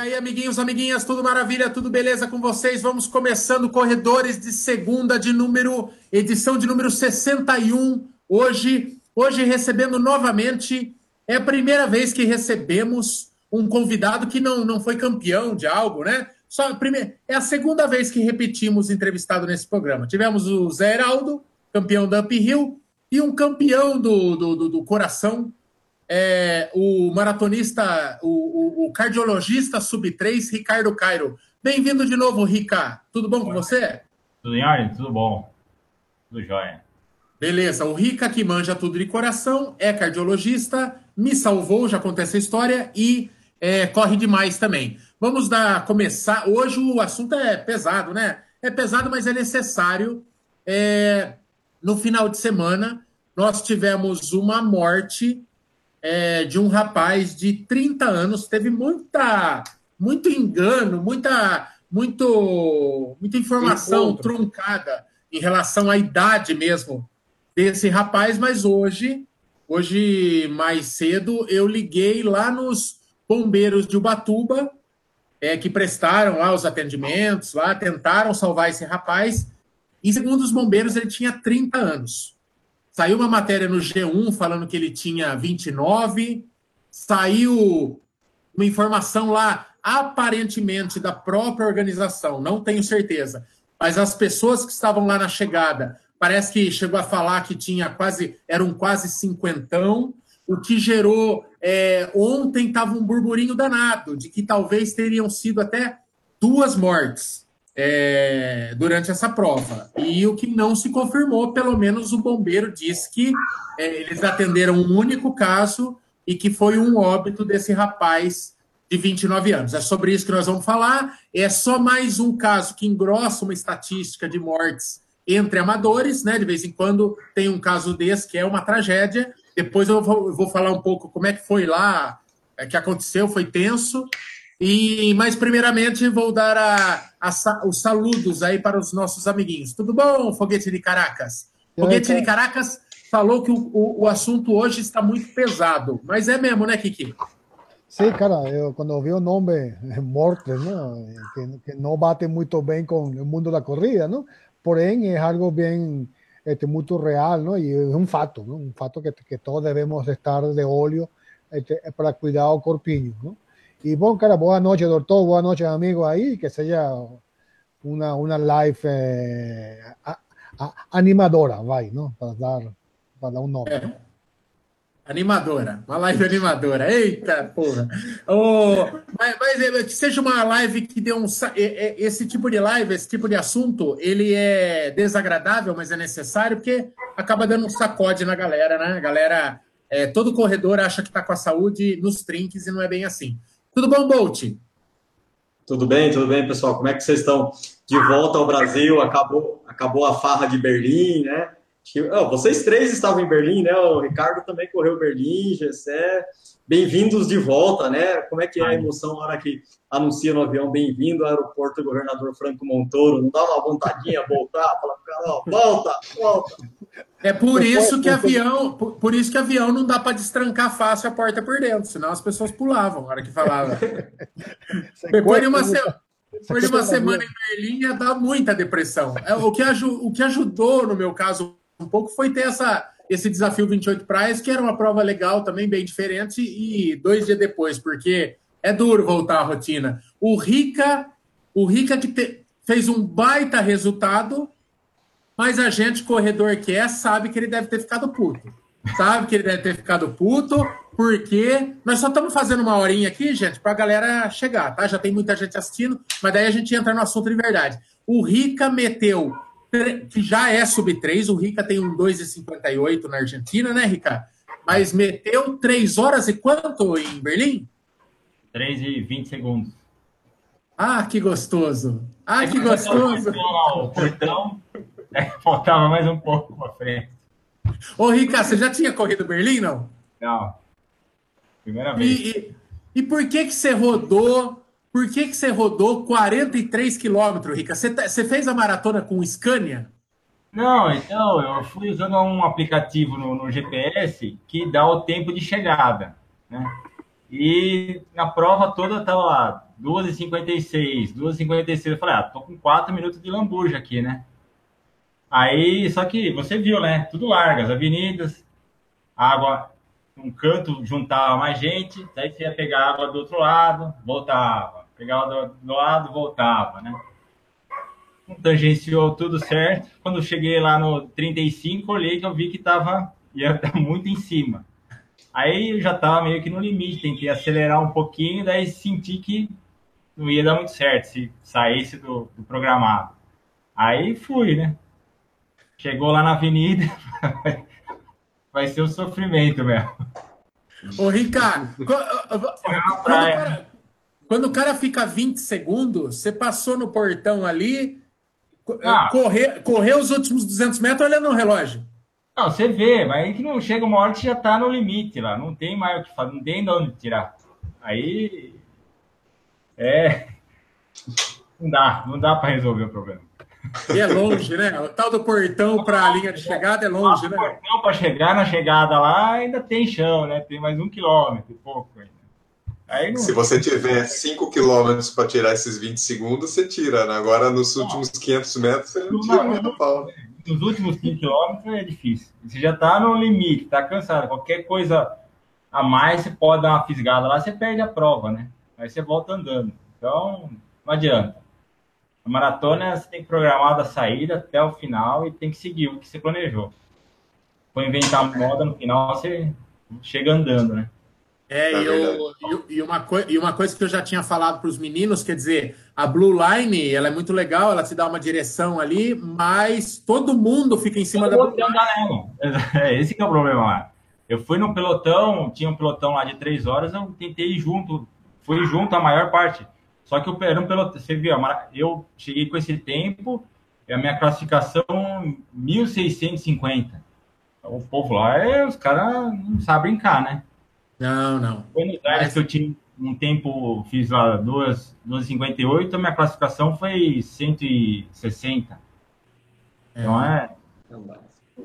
aí, amiguinhos, amiguinhas, tudo maravilha, tudo beleza com vocês? Vamos começando Corredores de Segunda de número, edição de número 61. Hoje, hoje recebendo novamente, é a primeira vez que recebemos um convidado que não, não foi campeão de algo, né? Só primeiro, é a segunda vez que repetimos entrevistado nesse programa. Tivemos o Zé Heraldo, campeão da Uphill, e um campeão do, do, do, do coração, é, o maratonista, o, o, o cardiologista sub-3, Ricardo Cairo. Bem-vindo de novo, Rica. Tudo bom com você? Tudo em ordem? Tudo bom. Tudo jóia. Beleza. O Rica, que manja tudo de coração, é cardiologista, me salvou, já contei essa história, e é, corre demais também. Vamos dar, começar. Hoje o assunto é pesado, né? É pesado, mas é necessário. É, no final de semana, nós tivemos uma morte é, de um rapaz de 30 anos, teve muita, muito engano, muita, muito, muita informação Encontro. truncada em relação à idade mesmo desse rapaz, mas hoje, hoje mais cedo, eu liguei lá nos bombeiros de Ubatuba, é, que prestaram lá os atendimentos, lá tentaram salvar esse rapaz, e segundo os bombeiros, ele tinha 30 anos. Saiu uma matéria no G1 falando que ele tinha 29. Saiu uma informação lá, aparentemente da própria organização, não tenho certeza. Mas as pessoas que estavam lá na chegada, parece que chegou a falar que tinha quase, eram quase cinquentão, o que gerou. É, ontem estava um burburinho danado de que talvez teriam sido até duas mortes é, durante essa prova. E o que não se confirmou, pelo menos o bombeiro disse que é, eles atenderam um único caso e que foi um óbito desse rapaz de 29 anos. É sobre isso que nós vamos falar. É só mais um caso que engrossa uma estatística de mortes entre amadores, né? De vez em quando tem um caso desse que é uma tragédia. Depois eu vou, eu vou falar um pouco como é que foi lá, é, que aconteceu, foi tenso. E, mas primeiramente vou dar a, a, os saludos aí para os nossos amiguinhos. Tudo bom, Foguete de Caracas? Foguete de Caracas falou que o, o, o, assunto hoje está muito pesado, mas é mesmo, né, Kiki? Sim, cara, eu quando vi o nome Mortes, não, que, que não bate muito bem com o mundo da corrida, não? Porém, é algo bem este, muito real, não? E é um fato, não? um fato que, que todos devemos estar de olho este, para cuidar o corpinho, não? Y cara, buenas noches, doctor, buenas noches, amigos ahí, que sea una, una live eh, a, a, animadora, vai, ¿no? Para dar, para dar um nome. É. Animadora, uma live animadora. Eita, porra! Oh, mas, mas, que seja uma live que dê um. Esse tipo de live, esse tipo de assunto, ele é desagradável, mas é necessário, porque acaba dando um sacode na galera, né? A galera, é, todo corredor acha que está com a saúde nos trinques e não é bem assim. Tudo bom, Bolt? Tudo bem, tudo bem, pessoal. Como é que vocês estão? De volta ao Brasil, acabou, acabou a farra de Berlim, né? Oh, vocês três estavam em Berlim, né? O Ricardo também correu Berlim, Gessé. Bem-vindos de volta, né? Como é que é a emoção na hora que anuncia no avião bem-vindo ao aeroporto do governador Franco Montoro? Não dá uma vontadinha voltar? Fala pro cara, ó, volta, volta. É por isso que avião, por, por isso que avião não dá para destrancar fácil a porta por dentro, senão as pessoas pulavam na hora que falava. Depois de uma, se... Depois de uma semana em Berlim ia dar muita depressão. É, o que, o que ajudou, no meu caso, um pouco foi ter essa, esse desafio 28 praias, que era uma prova legal também, bem diferente, e dois dias depois, porque é duro voltar à rotina. O Rica, o Rica que te, fez um baita resultado, mas a gente, corredor que é, sabe que ele deve ter ficado puto. Sabe que ele deve ter ficado puto, porque nós só estamos fazendo uma horinha aqui, gente, para a galera chegar, tá? Já tem muita gente assistindo, mas daí a gente entra no assunto de verdade. O Rica meteu, que já é sub-3, o Rica tem um 2,58 na Argentina, né, Rica? Mas meteu 3 horas e quanto em Berlim? 3 e 20 segundos. Ah, que gostoso! Ah, que gostoso! O portão, é, faltava mais um pouco para frente. Ô, Ricardo, você já tinha corrido Berlim, não? Não. Primeira vez. E, e, e, por que que você rodou? Por que que você rodou 43 quilômetros, Rica? Você, tá, você fez a maratona com Scania? Não, então, eu fui usando um aplicativo no, no GPS que dá o tempo de chegada, né? E na prova toda tava lá, 2h56, 2h56. Eu falei, ah, tô com 4 minutos de lambuja aqui, né? Aí, só que você viu, né? Tudo largas, avenidas, água, um canto juntava mais gente, daí você ia pegar água do outro lado, voltava. Pegava do, do lado, voltava, né? Tangenciou tudo certo. Quando cheguei lá no 35, olhei que eu vi que tava, ia estar muito em cima. Aí eu já tava meio que no limite, tentei acelerar um pouquinho, daí senti que não ia dar muito certo se saísse do, do programado. Aí fui, né? Chegou lá na avenida, vai ser um sofrimento mesmo. Ô, Ricardo, quando, quando, o cara fica 20 segundos, você passou no portão ali, ah. correr, correu os últimos 200 metros olhando no relógio. Não, você vê, mas aí que não chega uma hora que já tá no limite lá, não tem mais o que fazer, não tem de onde tirar. Aí é não dá, não dá para resolver o problema. E é longe, né? O tal do portão para a linha de chegada é longe, né? O portão para chegar na chegada lá ainda tem chão, né? Tem mais um quilômetro e pouco ainda. Não... Se você tiver 5 quilômetros para tirar esses 20 segundos, você tira. Né? Agora, nos últimos 500 metros, você não tira muito pau. Nos últimos 5 quilômetros é difícil. Você já está no limite, está cansado. Qualquer coisa a mais, você pode dar uma fisgada lá, você perde a prova, né? Aí você volta andando. Então, não adianta. A maratona, você tem que programar a saída até o final e tem que seguir o que você planejou. For inventar moda no final, você chega andando, né? É, é eu, e, uma e uma coisa que eu já tinha falado para os meninos, quer dizer, a Blue Line, ela é muito legal, ela te dá uma direção ali, mas todo mundo fica em cima da Blue Line. É, esse que é o problema lá. Eu fui no pelotão, tinha um pelotão lá de três horas, eu tentei ir junto, fui junto a maior parte. Só que eu era um pelotão, você viu, eu cheguei com esse tempo, e a minha classificação 1650. O povo lá, é, os caras não sabem brincar, né? Não, não. Buenos Aires Mas... que eu tinha um tempo, fiz lá 2,58, a minha classificação foi 160. É. Então é.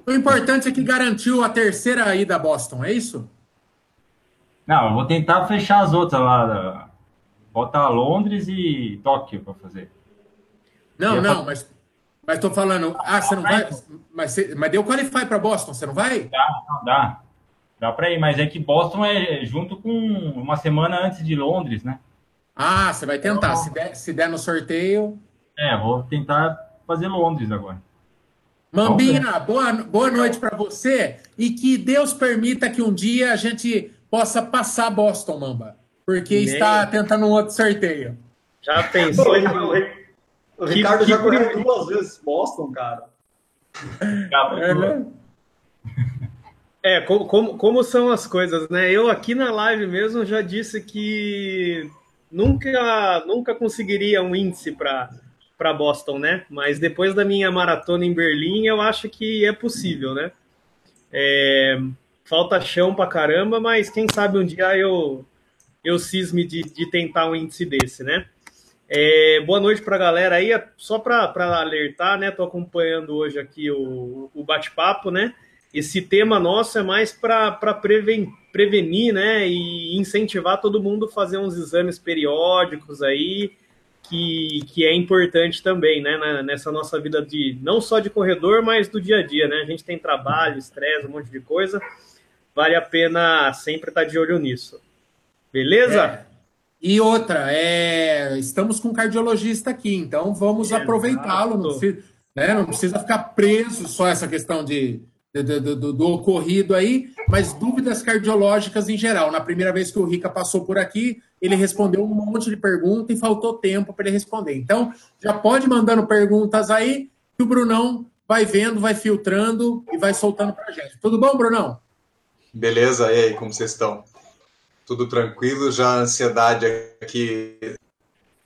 O importante é que garantiu a terceira ida a Boston, é isso? Não, eu vou tentar fechar as outras lá. Botar Londres e Tóquio para fazer. Não, não, mas mas tô falando, ah, você não vai, mas, mas deu qualify para Boston, você não vai? Dá, não dá. Dá para ir, mas é que Boston é junto com uma semana antes de Londres, né? Ah, você vai tentar. Então, se, der, se der no sorteio. É, vou tentar fazer Londres agora. Mambinha, boa, boa noite para você e que Deus permita que um dia a gente possa passar Boston, Mamba, porque Nem. está tentando um outro sorteio. Já pensou? o Ricardo que, já correu duas vezes Boston, cara. É, né? É, como, como, como, são as coisas, né? Eu aqui na live mesmo já disse que nunca, nunca conseguiria um índice para Boston, né? Mas depois da minha maratona em Berlim, eu acho que é possível, né? É, falta chão para caramba, mas quem sabe um dia eu, eu cisme de, de tentar um índice desse, né? É, boa noite para a galera aí, só para alertar, né? Estou acompanhando hoje aqui o, o bate-papo, né? Esse tema nosso é mais para preven, prevenir, né, e incentivar todo mundo a fazer uns exames periódicos aí, que, que é importante também, né, nessa nossa vida de não só de corredor, mas do dia a dia, né? A gente tem trabalho, estresse, um monte de coisa. Vale a pena sempre estar de olho nisso. Beleza? É. E outra, é, estamos com um cardiologista aqui, então vamos aproveitá-lo. Não, precisa, né, não precisa ficar preso só essa questão de do, do, do, ocorrido aí, mas dúvidas cardiológicas em geral. Na primeira vez que o Rica passou por aqui, ele respondeu um monte de perguntas e faltou tempo para ele responder. Então, já pode mandando perguntas aí, que o Brunão vai vendo, vai filtrando e vai soltando para gente. Tudo bom, Brunão? Beleza, e aí, como vocês estão? Tudo tranquilo? Já a ansiedade aqui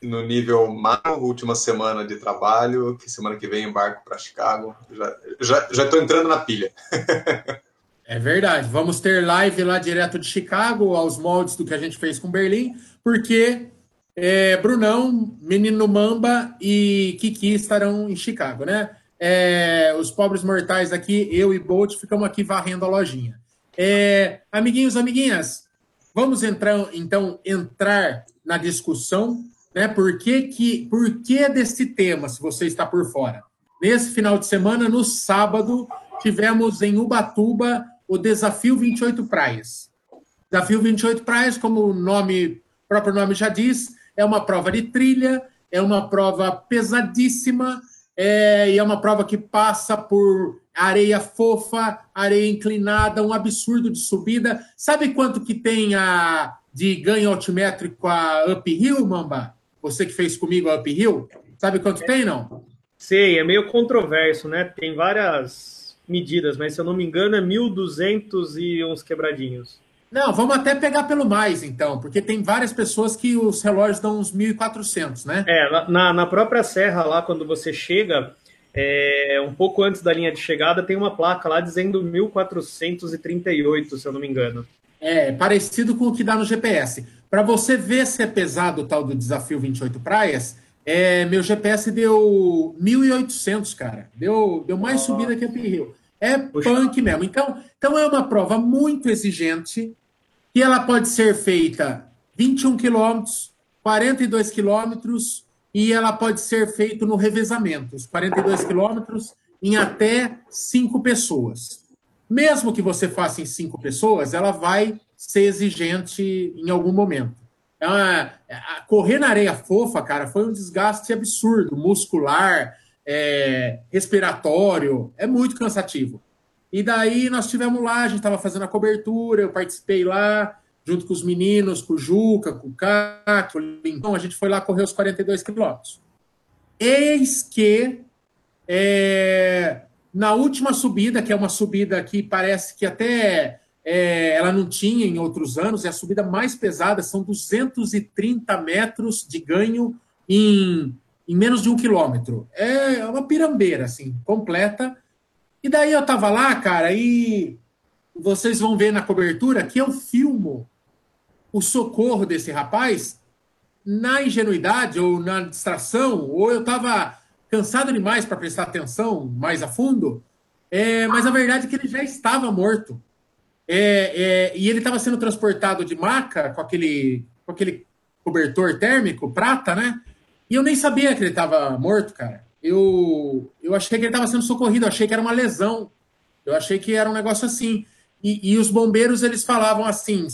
no nível macro, última semana de trabalho, que semana que vem embarco para Chicago. Já já já estou entrando na pilha. é verdade. Vamos ter live lá direto de Chicago, aos moldes do que a gente fez com Berlim, porque é, Brunão, Menino Mamba e Kiki estarão em Chicago, né? É, os pobres mortais aqui, eu e Bolt, ficamos aqui varrendo a lojinha. É, amiguinhos, amiguinhas, vamos entrar, então, entrar na discussão, né? Por que, que, por que desse tema, se você está por fora? Nesse final de semana, no sábado, tivemos em Ubatuba o Desafio 28 Praias. Desafio 28 Praias, como o nome, próprio nome já diz, é uma prova de trilha, é uma prova pesadíssima, é, e é uma prova que passa por areia fofa, areia inclinada, um absurdo de subida. Sabe quanto que tem a de ganho altimétrico a uphill, Mamba? Você que fez comigo a uphill? Sabe quanto tem, não? Sei, é meio controverso, né? Tem várias medidas, mas se eu não me engano é 1.200 e uns quebradinhos. Não, vamos até pegar pelo mais, então, porque tem várias pessoas que os relógios dão uns 1.400, né? É, na, na própria serra lá, quando você chega, é, um pouco antes da linha de chegada, tem uma placa lá dizendo 1438, se eu não me engano. É, parecido com o que dá no GPS. Para você ver se é pesado o tal do desafio 28 praias, é, meu GPS deu 1.800, cara. Deu, deu mais subida que a Rio. É Puxa. punk mesmo. Então, então é uma prova muito exigente, que ela pode ser feita 21 quilômetros, 42 quilômetros, e ela pode ser feita no revezamento, os 42 quilômetros, em até cinco pessoas. Mesmo que você faça em cinco pessoas, ela vai ser exigente em algum momento. É uma, correr na areia fofa, cara, foi um desgaste absurdo, muscular, é, respiratório, é muito cansativo. E daí nós tivemos lá, a gente estava fazendo a cobertura, eu participei lá, junto com os meninos, com o Juca, com o Caco, o Lincoln, a gente foi lá correr os 42 quilômetros. Eis que é, na última subida, que é uma subida que parece que até é, ela não tinha em outros anos, é a subida mais pesada, são 230 metros de ganho em, em menos de um quilômetro. É uma pirambeira, assim, completa. E daí eu tava lá, cara, e vocês vão ver na cobertura que eu filmo o socorro desse rapaz na ingenuidade ou na distração, ou eu estava cansado demais para prestar atenção mais a fundo, é, mas a verdade é que ele já estava morto. É, é, e ele estava sendo transportado de maca com aquele, com aquele cobertor térmico, prata, né? E eu nem sabia que ele estava morto, cara. Eu, eu achei que ele estava sendo socorrido, eu achei que era uma lesão. Eu achei que era um negócio assim. E, e os bombeiros, eles falavam assim,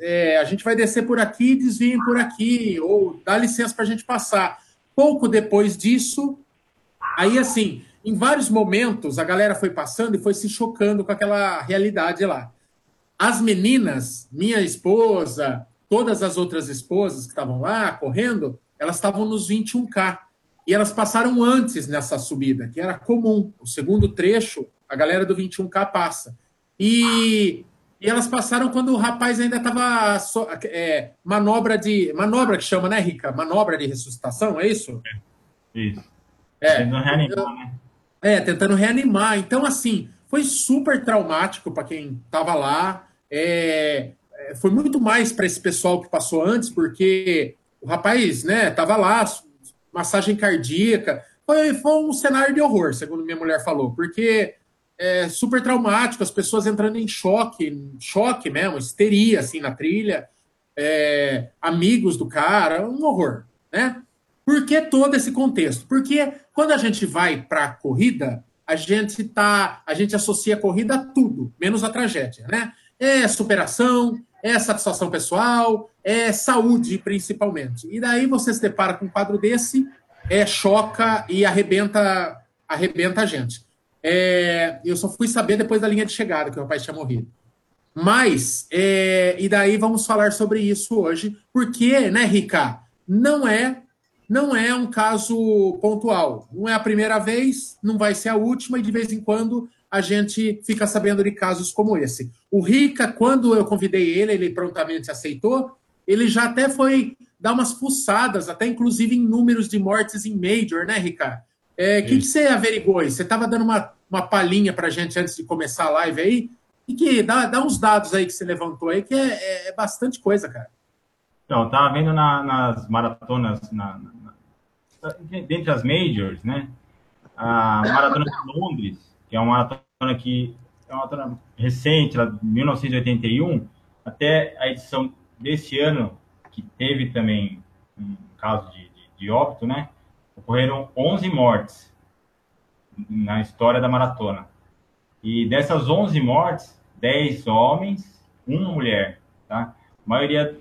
é, a gente vai descer por aqui, desviem por aqui, ou dá licença para a gente passar. Pouco depois disso, aí assim, em vários momentos a galera foi passando e foi se chocando com aquela realidade lá. As meninas, minha esposa, todas as outras esposas que estavam lá correndo, elas estavam nos 21K. E elas passaram antes nessa subida, que era comum. O segundo trecho, a galera do 21K passa. E e elas passaram quando o rapaz ainda estava so, é, manobra de. Manobra que chama, né, Rica? Manobra de ressuscitação, é isso? Isso. É, tentando reanimar, né? É, tentando reanimar. Então, assim, foi super traumático para quem estava lá. É, é, foi muito mais para esse pessoal que passou antes, porque o rapaz, né, estava lá, massagem cardíaca. Foi, foi um cenário de horror, segundo minha mulher falou, porque é, super traumático, as pessoas entrando em choque, choque mesmo, histeria assim na trilha, é, amigos do cara, um horror, né? Por que todo esse contexto? Porque quando a gente vai para a corrida, a gente tá, a gente associa a corrida a tudo, menos a tragédia, né? É superação, é satisfação pessoal, é saúde principalmente. E daí você se depara com um quadro desse, é choca e arrebenta, arrebenta a gente. É, eu só fui saber depois da linha de chegada que o rapaz tinha morrido. Mas, é, e daí vamos falar sobre isso hoje, porque, né, Rica, não é, não é um caso pontual. Não é a primeira vez, não vai ser a última, e de vez em quando a gente fica sabendo de casos como esse. O Rica, quando eu convidei ele, ele prontamente aceitou, ele já até foi dar umas fuçadas, até inclusive em números de mortes em Major, né, Rica? O é, que, que, você averigou aí? Você estava dando uma, uma palhinha para a gente antes de começar a live aí? E que dá, dá uns dados aí que você levantou aí, que é, é, é bastante coisa, cara. Então, eu estava vendo na, nas maratonas, na, na, dentre as majors, né? A maratona de Londres, que é uma maratona que é uma maratona recente, lá de 1981, até a edição desse ano, que teve também um caso de, de, de óbito, né? Ocorreram 11 mortes na história da maratona. E dessas 11 mortes, 10 homens, uma mulher, tá? A maioria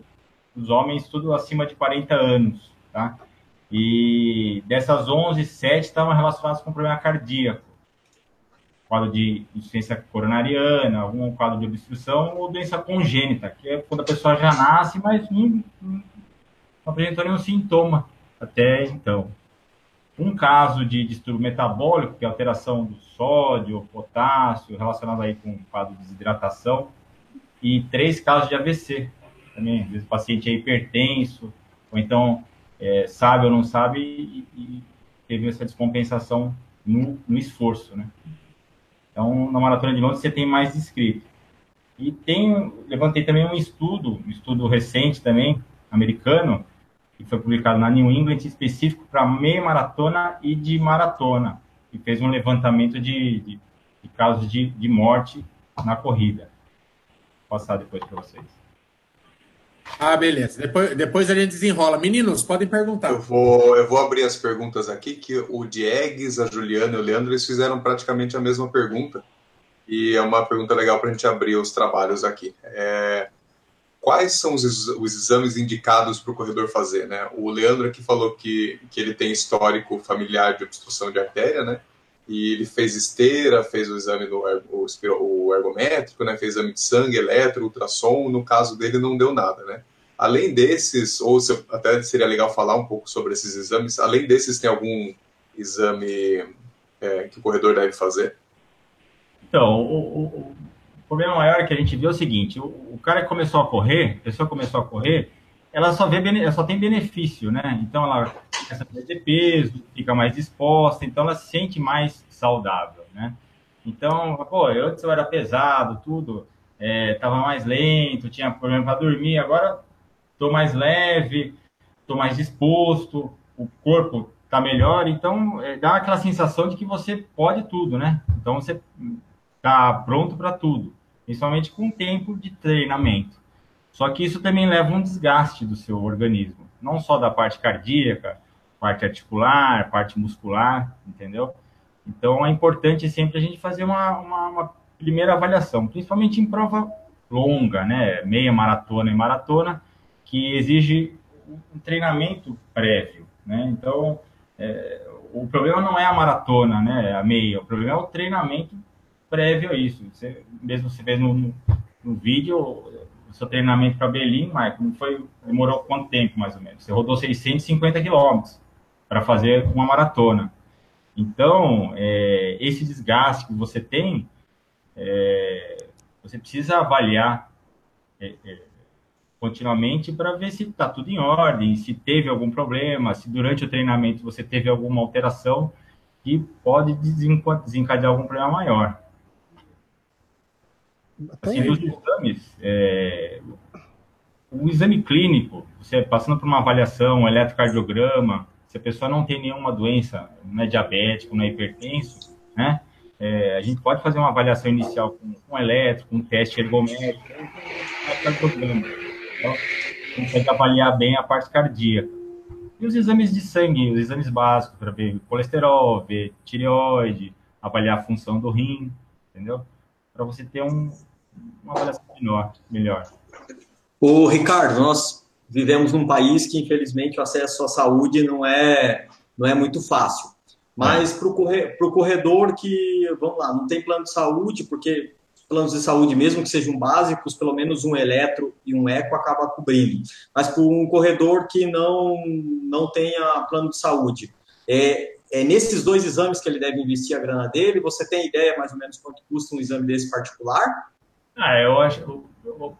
dos homens tudo acima de 40 anos, tá? E dessas 11, 7 estavam relacionadas com problema cardíaco. Quadro de insuficiência coronariana, algum quadro de obstrução ou doença congênita, que é quando a pessoa já nasce, mas não, não apresentou nenhum sintoma até então. Um caso de distúrbio metabólico, que é alteração do sódio, potássio, relacionado aí com quadro de desidratação, e três casos de AVC. Também, às vezes o paciente é hipertenso, ou então é, sabe ou não sabe e, e teve essa descompensação no, no, esforço, né? Então, na Maratona de Londres, você tem mais descrito. E tem, levantei também um estudo, um estudo recente também, americano, que foi publicado na New England, específico para meia maratona e de maratona, e fez um levantamento de, de, de casos de, de morte na corrida. Vou passar depois para vocês. Ah, beleza. Depois, depois a gente desenrola. Meninos, podem perguntar. Eu vou, eu vou abrir as perguntas aqui, que o Diegues, a Juliana e o Leandro, eles fizeram praticamente a mesma pergunta. E é uma pergunta legal para a gente abrir os trabalhos aqui. É, quais são os, os exames indicados para o corredor fazer? Né? O Leandro aqui falou que, que ele tem histórico familiar de obstrução de artéria, né? E ele fez esteira, fez o exame do o, o ergométrico, né? Fez exame de sangue, eletro, ultrassom. No caso dele, não deu nada, né? Além desses, ou se, até seria legal falar um pouco sobre esses exames, além desses, tem algum exame é, que o corredor deve fazer? Então, o, o, o, problema maior que a gente viu é o seguinte: o, o, cara começou a correr, a pessoa começou a correr, ela só, vê, ela só tem benefício, né? Então, ela começa a perder peso, fica mais disposta, então ela se sente mais saudável, né? Então, pô, eu antes eu era pesado, tudo, é, tava mais lento, tinha problema para dormir, agora tô mais leve, tô mais disposto, o corpo tá melhor, então é, dá aquela sensação de que você pode tudo, né? Então você tá pronto para tudo, principalmente com tempo de treinamento. Só que isso também leva um desgaste do seu organismo, não só da parte cardíaca, parte articular, parte muscular, entendeu? Então é importante sempre a gente fazer uma, uma, uma primeira avaliação, principalmente em prova longa, né? Meia maratona e maratona, que exige um treinamento prévio, né? Então é, o problema não é a maratona, né? A meia, o problema é o treinamento prévio a isso. Você, mesmo você vê no, no vídeo, o seu treinamento para Berlim, Marco, foi, demorou quanto tempo mais ou menos? Você rodou 650 quilômetros para fazer uma maratona. Então, é, esse desgaste que você tem, é, você precisa avaliar é, é continuamente para ver se está tudo em ordem, se teve algum problema, se durante o treinamento você teve alguma alteração que pode desencadear algum problema maior. Assim, os exames, é, o exame clínico, você passando por uma avaliação, um eletrocardiograma, se a pessoa não tem nenhuma doença, não é diabético, não é hipertenso, né? É, a gente pode fazer uma avaliação inicial com, com elétrico, um teste ergométrico, um então, consegue avaliar bem a parte cardíaca. E os exames de sangue, os exames básicos, para ver colesterol, ver tireoide, avaliar a função do rim, entendeu? Para você ter um, uma avaliação melhor. melhor. O Ricardo, nós vivemos num país que, infelizmente, o acesso à saúde não é, não é muito fácil. Mas para o corredor que, vamos lá, não tem plano de saúde, porque planos de saúde, mesmo que sejam básicos, pelo menos um eletro e um eco acaba cobrindo. Mas para um corredor que não, não tenha plano de saúde, é, é nesses dois exames que ele deve investir a grana dele? Você tem ideia mais ou menos quanto custa um exame desse particular? Ah, eu acho,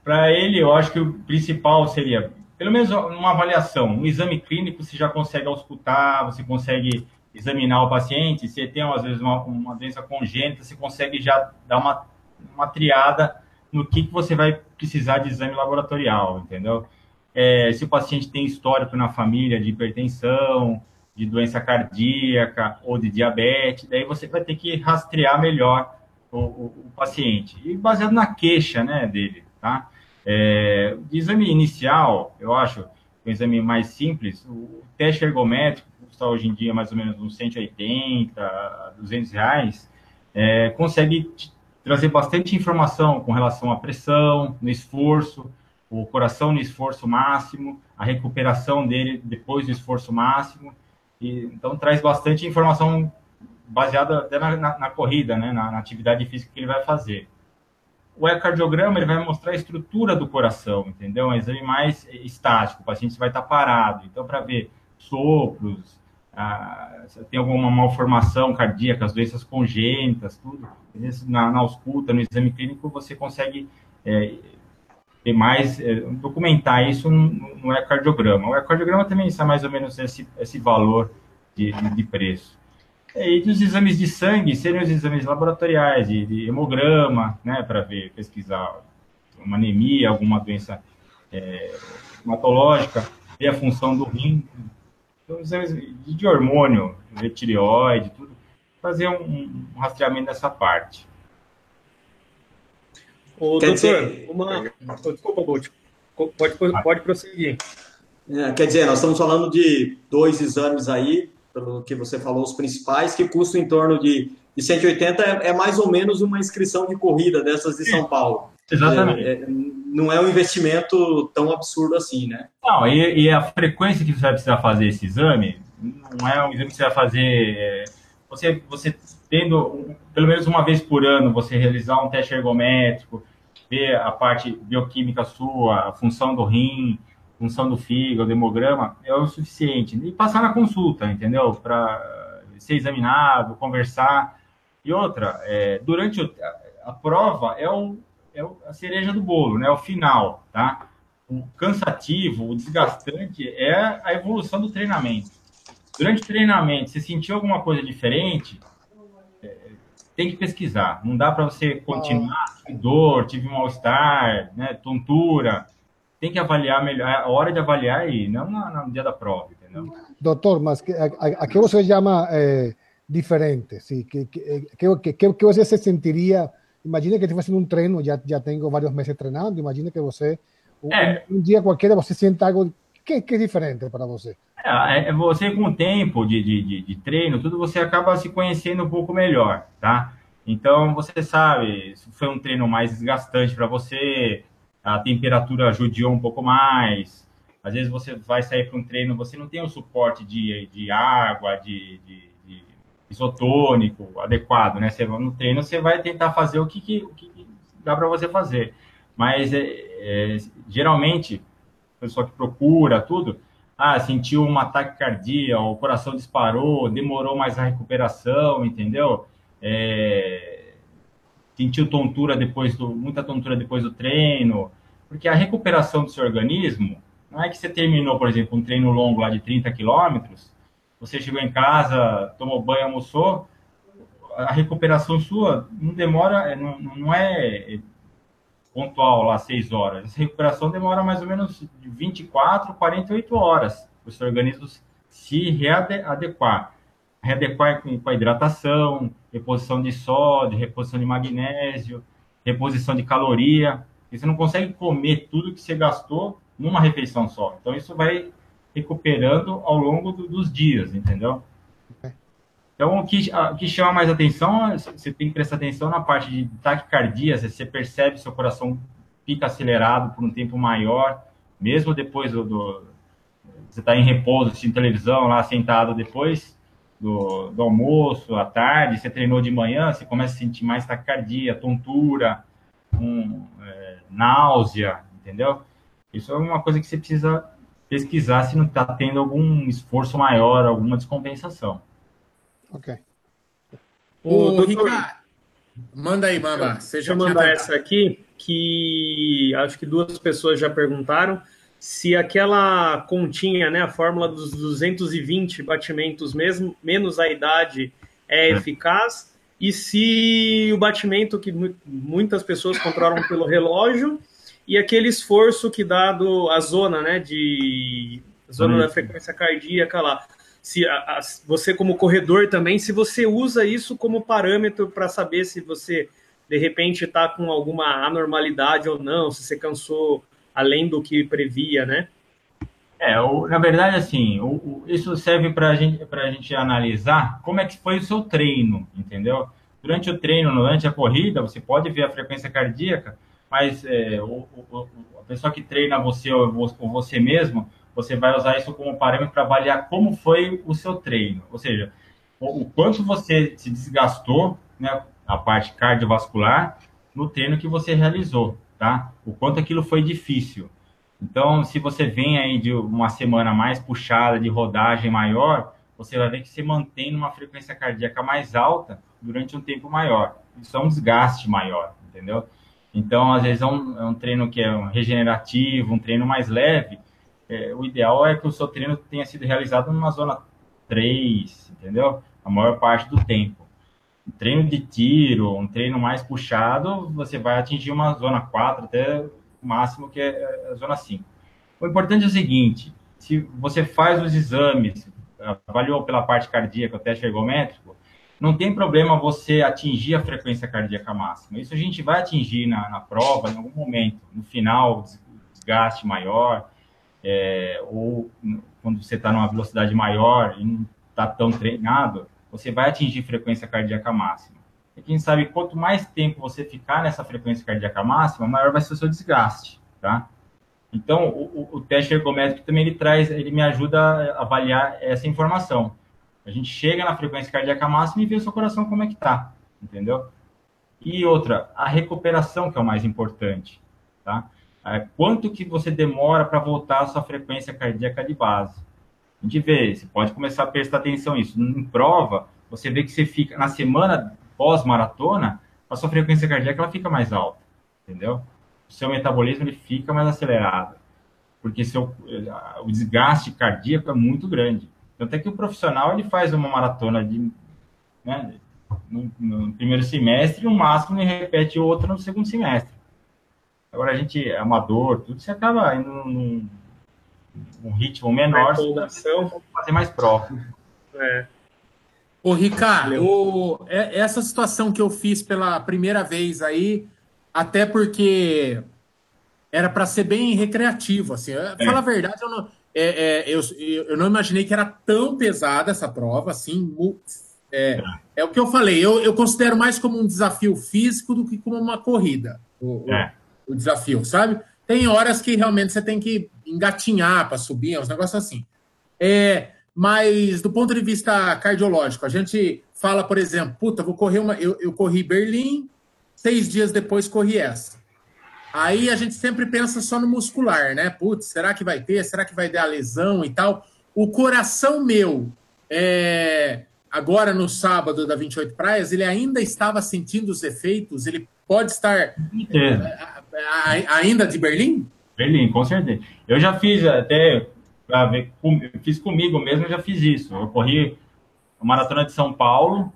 para ele, eu acho que o principal seria pelo menos uma avaliação, um exame clínico, você já consegue auscultar, você consegue examinar o paciente, se tem, às vezes, uma, uma doença congênita, você consegue já dar uma, uma triada no que, que você vai precisar de exame laboratorial, entendeu? É, se o paciente tem histórico na família de hipertensão, de doença cardíaca ou de diabetes, daí você vai ter que rastrear melhor o, o, o paciente. E baseado na queixa, né, dele, tá? É, exame inicial, eu acho, um exame mais simples, o teste ergométrico, custa hoje em dia mais ou menos uns 180, 200 reais, é, consegue trazer bastante informação com relação à pressão, no esforço, o coração no esforço máximo, a recuperação dele depois do esforço máximo. E, então, traz bastante informação baseada até na, na, na corrida, né, na, na, atividade física que ele vai fazer. O ecocardiograma ele vai mostrar a estrutura do coração, entendeu? É um exame mais estático, o paciente vai estar parado. Então, para ver sopros, ah, tem alguma malformação cardíaca, as doenças congênitas, tudo. Na, na ausculta, no exame clínico, você consegue é, ter mais, é, documentar isso no, no ecocardiograma. O ecocardiograma também está mais ou menos esse, esse valor de, de preço. E dos exames de sangue, seriam os exames laboratoriais, de, de hemograma, né, para ver, pesquisar uma anemia, alguma doença é, hematológica, ver a função do rim, então, exames de hormônio, de tireoide, tudo, fazer um, um rastreamento dessa parte. Ô, quer doutor, dizer... uma... Desculpa, Bolt. Pode, pode prosseguir. É, quer dizer, nós estamos falando de dois exames aí, pelo que você falou, os principais, que custam em torno de, de 180, é, é mais ou menos uma inscrição de corrida dessas de São Paulo. Exatamente. É, é, não é um investimento tão absurdo assim, né? Não, e, e, a frequência que você vai precisar fazer esse exame, não é um exame que você vai fazer... É, você, você tendo, pelo menos uma vez por ano, você realizar um teste ergométrico, ver a parte bioquímica sua, a função do rim, função do fígado, hemograma, é o suficiente. E passar na consulta, entendeu? Para ser examinado, conversar. E outra, é, durante o, a, a, prova é, o, é a cereja do bolo, né? O final, tá? O cansativo, o desgastante é a evolução do treinamento. Durante o treinamento, se sentiu alguma coisa diferente, tem que pesquisar. Não dá para você continuar, tive dor, tive mal-estar, né, tontura. Tem que avaliar melhor, a hora de avaliar aí, não no dia da prova, entendeu? Doutor, mas que, a, a que você chama é, diferente? Sim, que, que, que, que, que você se sentiria... Imagina que fazendo um treino, já, já tenho vários meses treinando, imagina que você, um, é. um dia qualquer, você sente algo que, que é diferente para você. É, é, você com o tempo de, de, de, treino, tudo você acaba se conhecendo um pouco melhor, tá? Então você sabe, foi um treino mais desgastante para você, a temperatura judiou um pouco mais. Às vezes você vai sair para um treino, você não tem o suporte de, de água, de, de, de isotônico adequado, né? Você no treino você vai tentar fazer o que, que, o que dá para você fazer, mas é, é, geralmente o pessoal que procura tudo ah, sentiu um ataque cardíaco, o coração disparou, demorou mais a recuperação, entendeu? É, sentiu tontura depois do, muita tontura depois do treino, porque a recuperação do seu organismo não é que você terminou, por exemplo, um treino longo lá de 30 quilômetros, você chegou em casa, tomou banho, almoçou, a recuperação sua não demora, não, não é pontual lá, 6 horas. Essa recuperação demora mais ou menos de 24, 48 horas para o seu organismo se readequar. Readequar com, com a hidratação, reposição de sódio, reposição de magnésio, reposição de caloria. E você não consegue comer tudo que você gastou numa refeição só. Então, isso vai recuperando ao longo do, dos dias, entendeu? Então, o que, o que chama mais atenção, você tem que prestar atenção na parte de taquicardia, você percebe seu coração fica acelerado por um tempo maior, mesmo depois do, do você está em repouso, assistindo televisão, lá sentado depois do, do, almoço, à tarde, você treinou de manhã, você começa a sentir mais taquicardia, tontura, um, é, náusea, entendeu? Isso é uma coisa que você precisa pesquisar se não está tendo algum esforço maior, alguma descompensação. Ok. O, o Ricardo, manda aí, Mamba. Deixa eu mandar essa aqui, que acho que duas pessoas já perguntaram se aquela continha, né, a fórmula dos 220 batimentos mesmo, menos a idade, é, é. eficaz, e se o batimento que muitas pessoas controlam pelo relógio e aquele esforço que dá do, a zona, né, de zona da frequência cardíaca lá se a, a, você como corredor também, se você usa isso como parâmetro para saber se você de repente está com alguma anormalidade ou não, se você cansou além do que previa, né? É, o, na verdade, assim, o, o, isso serve para gente, a gente analisar como é que foi o seu treino, entendeu? Durante o treino, durante a corrida, você pode ver a frequência cardíaca, mas é, o, a pessoa que treina você ou, ou você mesmo, você vai usar isso como parâmetro para avaliar como foi o seu treino. Ou seja, o, quanto você se desgastou, né, a parte cardiovascular, no treino que você realizou, tá? O quanto aquilo foi difícil. Então, se você vem aí de uma semana mais puxada, de rodagem maior, você vai ver que você mantém uma frequência cardíaca mais alta durante um tempo maior. Isso é um desgaste maior, entendeu? Então, às vezes é um, é um treino que é um regenerativo, um treino mais leve. É, o ideal é que o seu treino tenha sido realizado numa zona 3, entendeu? A maior parte do tempo. Treino de tiro, um treino mais puxado, você vai atingir uma zona 4 até máximo, que é a zona 5. O importante é o seguinte: se você faz os exames, avaliou pela parte cardíaca, o teste ergométrico, não tem problema você atingir a frequência cardíaca máxima. Isso a gente vai atingir na, na prova em algum momento, no final, desgaste maior, é, ou quando você está numa velocidade maior e não está tão treinado, você vai atingir frequência cardíaca máxima. E quem sabe, quanto mais tempo você ficar nessa frequência cardíaca máxima, maior vai ser o seu desgaste, tá? Então, o, o teste ergométrico também ele traz, ele me ajuda a avaliar essa informação. A gente chega na frequência cardíaca máxima e vê o seu coração como é que tá, entendeu? E outra, a recuperação que é o mais importante, tá? É, quanto que você demora para voltar à sua frequência cardíaca de base? A gente vê, você pode começar a prestar atenção nisso. Em prova, você vê que você fica na semana pós-maratona, a sua frequência cardíaca ela fica mais alta, entendeu? O seu metabolismo ele fica mais acelerado, porque seu, o desgaste cardíaco é muito grande. Tanto é que o profissional ele faz uma maratona de, né, no, no, primeiro semestre, o máximo e repete outra no segundo semestre. Agora a gente é amador, tudo você acaba indo num, num ritmo menor, fazer mais próximo. É. Ô, Ricardo, o, é, essa situação que eu fiz pela primeira vez aí, até porque era para ser bem recreativo, assim. É. Fala a verdade, eu não, é, é, eu, eu não imaginei que era tão pesada essa prova, assim. É, é o que eu falei, eu, eu considero mais como um desafio físico do que como uma corrida, o, o, é. o desafio, sabe? Tem horas que realmente você tem que engatinhar para subir, uns negócios assim. É, mas do ponto de vista cardiológico, a gente fala, por exemplo, puta, vou correr uma. Eu, eu corri Berlim, seis dias depois corri essa. Aí a gente sempre pensa só no muscular, né? Putz, será que vai ter? Será que vai dar lesão e tal? O coração meu, é, agora no sábado da 28 Praias, ele ainda estava sentindo os efeitos? Ele pode estar é, ainda de Berlim? Berlim, com certeza. Eu já fiz até ver, fiz comigo mesmo, já fiz isso. Eu corri a maratona de São Paulo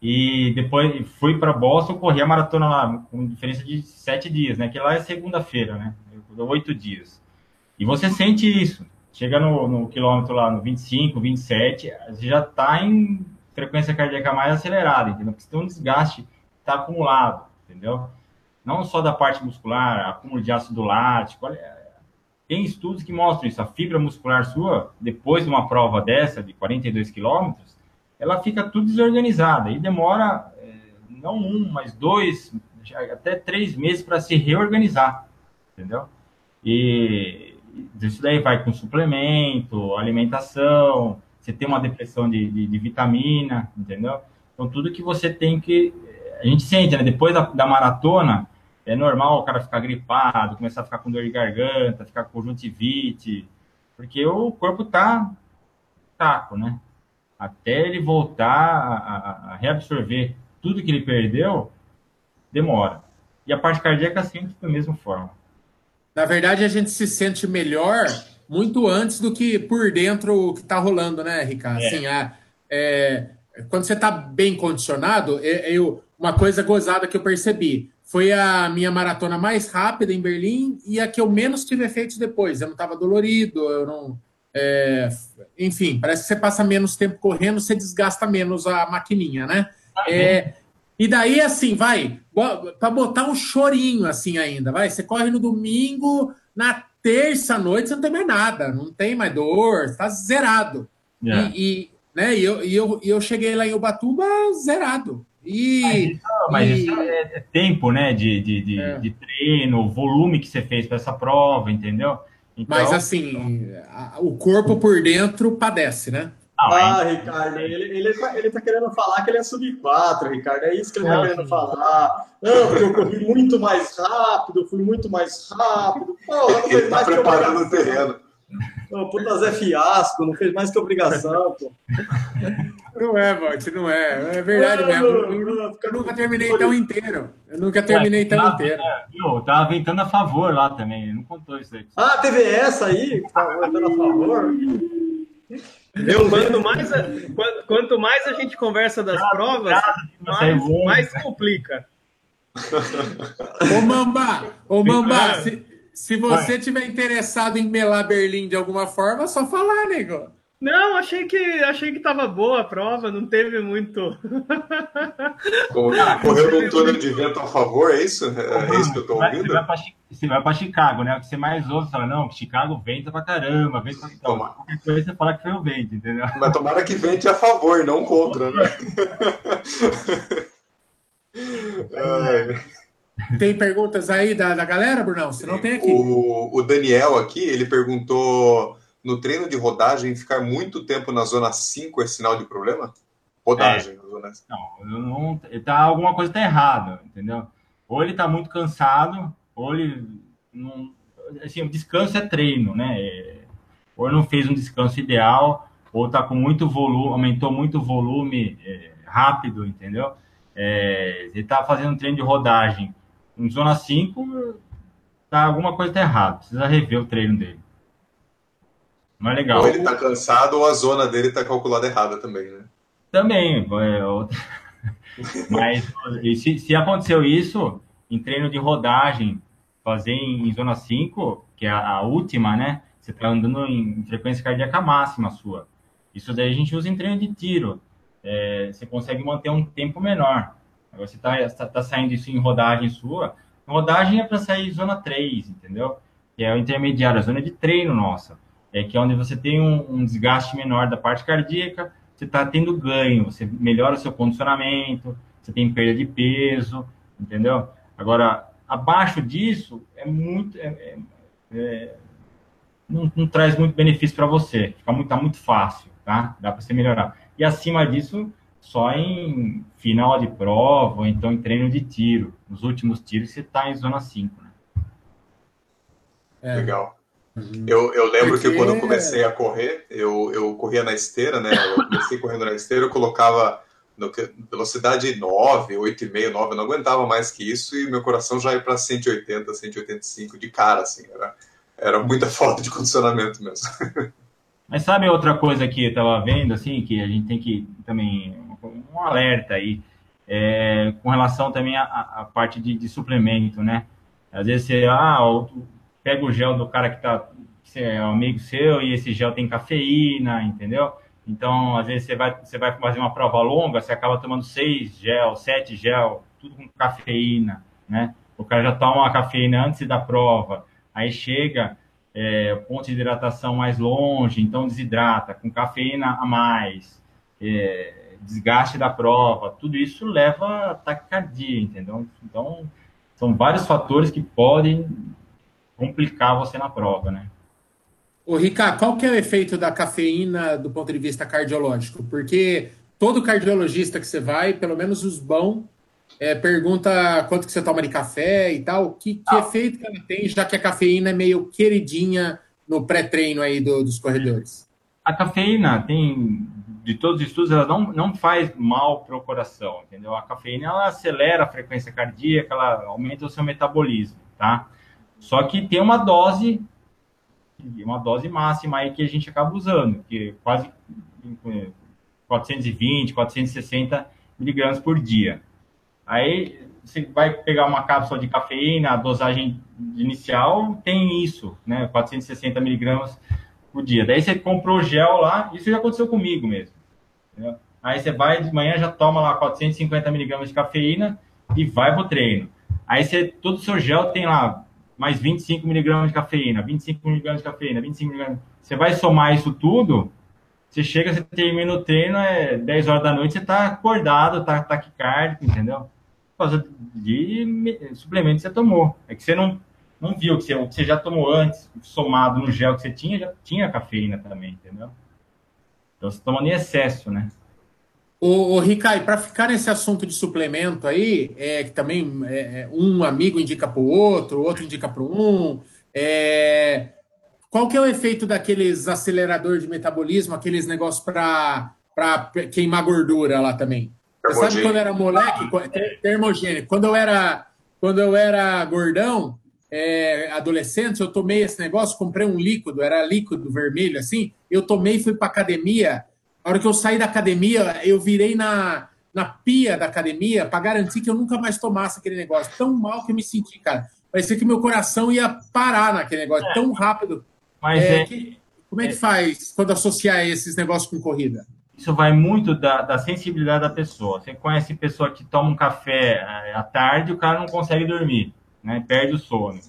e depois fui para Boston, corri a maratona lá com diferença de sete dias, né? Que lá é segunda-feira, né? Oito dias. E você sente isso. Chega no, no quilômetro lá no 25, 27, você já está em frequência cardíaca mais acelerada, entendeu? Porque tem um desgaste está acumulado, entendeu? Não só da parte muscular, acúmulo de ácido lático, olha, tem estudos que mostram isso. A fibra muscular sua, depois de uma prova dessa, de 42 quilômetros, ela fica tudo desorganizada e demora é, não um, mas dois, até três meses para se reorganizar, entendeu? E isso daí vai com suplemento, alimentação, você tem uma depressão de, de, de vitamina, entendeu? Então, tudo que você tem que. A gente sente, né? Depois da, da maratona, é normal o cara ficar gripado, começar a ficar com dor de garganta, ficar com conjuntivite, porque o corpo tá taco, né? Até ele voltar a, a, reabsorver tudo que ele perdeu, demora. E a parte cardíaca sempre da mesma forma. Na verdade, a gente se sente melhor muito antes do que por dentro o que está rolando, né, Ricardo? É. Assim, a, é, quando você está bem condicionado, é, eu, uma coisa gozada que eu percebi foi a minha maratona mais rápida em Berlim e a que eu menos tive efeitos depois. Eu não estava dolorido, eu não. É, enfim, parece que você passa menos tempo correndo, você desgasta menos a maquininha, né? Ah, é, e daí, assim, vai, para botar um chorinho assim ainda, vai. Você corre no domingo, na terça noite você não tem mais nada, não tem mais dor, está zerado. Yeah. E, e, né, e eu, e, eu, e eu cheguei lá em Ubatuba zerado. E, mas isso, mas e... isso é, é, tempo, né? De, de, de, é. de treino, volume que você fez para essa prova, entendeu? Então... Mas assim, o corpo por dentro padece, né? Ah, Ricardo, ele, ele, tá, ele tá querendo falar que ele é sub-4, Ricardo. É isso que ele tá querendo falar. Não, porque eu corri muito mais rápido, fui muito mais rápido. Pô, ele tá mais preparando o terreno. Pô, puta Zé Fiasco, não fez mais que obrigação, pô. Não é, Volte, não é. É verdade não, mesmo. Eu, eu nunca terminei tão inteiro. Eu nunca terminei tão tava, inteiro. Eu tava ventando a favor lá também. Não contou isso aí. Ah, teve essa aí? Tava ventando a favor? Meu quanto, mais a, quanto mais a gente conversa das provas, mais, mais complica. Ô Mamba, ô Mamba, se, se você tiver interessado em melar Berlim de alguma forma, é só falar, nego. Não, achei que achei que tava boa a prova, não teve muito. Correu num túnel de vento a favor, é isso? É, isso que eu tô ouvindo? Você vai para Chicago, né? O que você mais ouve, você fala, não, Chicago venta pra caramba, venta pra então, qualquer coisa você fala que foi o vento, entendeu? Mas tomara que vente a favor, não contra, né? Tem perguntas aí da, da galera, Brunão? Se não tem aqui. O, o Daniel aqui, ele perguntou no treino de rodagem, ficar muito tempo na zona 5 é sinal de problema? Rodagem. É. Zona... Não, não, tá, alguma coisa está errada, entendeu? Ou ele está muito cansado, ou ele não. Assim, o descanso é treino, né? É, ou não fez um descanso ideal, ou está com muito volume, aumentou muito o volume é, rápido, entendeu? É, ele está fazendo um treino de rodagem em zona 5, tá, alguma coisa está errada, precisa rever o treino dele. Não é legal. Ou ele tá cansado ou a zona dele tá calculada errada também, né? Também. É, mas se, se aconteceu isso, em treino de rodagem, fazer em, em zona 5, que é a, a, última, né? Você tá andando em, em frequência cardíaca máxima sua. Isso daí a gente usa em treino de tiro. É, você consegue manter um tempo menor. Você está tá, tá saindo isso em rodagem sua. Rodagem é para sair zona 3, entendeu? Que é o intermediário, a zona de treino nossa é que é onde você tem um, um desgaste menor da parte cardíaca, você está tendo ganho, você melhora o seu condicionamento, você tem perda de peso, entendeu? Agora, abaixo disso, é muito. É, é, é não, não, traz muito benefício para você, fica muito, tá muito fácil, tá? Dá para você melhorar. E acima disso, só em final de prova, ou então em treino de tiro. Nos últimos tiros, você está em zona 5. Né? É. Legal. Uhum. Eu, eu lembro Porque... que quando eu comecei a correr, eu, eu corria na esteira, né? Eu comecei correndo na esteira, eu colocava no, velocidade 9, 8,5, 9, eu não aguentava mais que isso e meu coração já ia para 180, 185 de cara, assim. Era, era muita falta de condicionamento mesmo. Mas sabe outra coisa que eu estava vendo, assim, que a gente tem que também. Um alerta aí, é, com relação também à, parte de, de suplemento, né? Às vezes você, ah, pega o gel do cara que tá que é amigo seu e esse gel tem cafeína, entendeu? Então, às vezes você vai, você vai fazer uma prova longa, você acaba tomando seis gel, sete gel, tudo com cafeína, né? O cara já toma uma cafeína antes da prova, aí chega é, ponto de hidratação mais longe, então desidrata, com cafeína a mais, é, desgaste da prova, tudo isso leva a taquicardia, entendeu? Então, são vários fatores que podem complicar você na prova, né? Ô, Ricardo, qual que é o efeito da cafeína do ponto de vista cardiológico? Porque todo cardiologista que você vai, pelo menos os bons, é, pergunta quanto que você toma de café e tal, que, que ah. efeito que ela tem, já que a cafeína é meio queridinha no pré-treino aí do, dos corredores? A cafeína tem, de todos os estudos, ela não, não faz mal para o coração, entendeu? A cafeína, ela acelera a frequência cardíaca, ela aumenta o seu metabolismo, tá? Só que tem uma dose, uma dose máxima aí que a gente acaba usando, que é quase 420, 460 miligramas por dia. Aí você vai pegar uma cápsula de cafeína, a dosagem inicial tem isso, né? 460 miligramas por dia. Daí você comprou gel lá, isso já aconteceu comigo mesmo. Entendeu? Aí você vai de manhã já toma lá 450 miligramas de cafeína, e vai pro treino. Aí você, todo o seu gel tem lá mais 25 miligramas de cafeína, 25 miligramas de cafeína, 25 miligramas. Você vai somar isso tudo, você chega, você termina o treino, é 10 horas da noite, você tá acordado, tá taquicárdico, entendeu? Por causa de suplemento que você tomou. É que você não, não viu que você, o que você já tomou antes, somado no gel que você tinha, já tinha cafeína também, entendeu? Então você toma em excesso, né? O, o Ricai, para ficar nesse assunto de suplemento aí, é, que também é, é um amigo indica para o outro, outro indica para um. É, qual que é o efeito daqueles acelerador de metabolismo, aqueles negócios para queimar gordura lá também? Você sabe quando eu era moleque, termogênico, quando eu era, quando eu era gordão, é, adolescente, eu tomei esse negócio, comprei um líquido, era líquido vermelho assim, eu tomei e fui para academia a hora que eu saí da academia, eu virei na, na pia da academia para garantir que eu nunca mais tomasse aquele negócio. Tão mal que eu me senti, cara. Parecia que meu coração ia parar naquele negócio, é. tão rápido. Mas é, é que, como é que faz quando associar esses negócios com corrida? Isso vai muito da, da sensibilidade da pessoa. Você conhece pessoa que toma um café é, à tarde, o cara não consegue dormir, né? Perde o sono.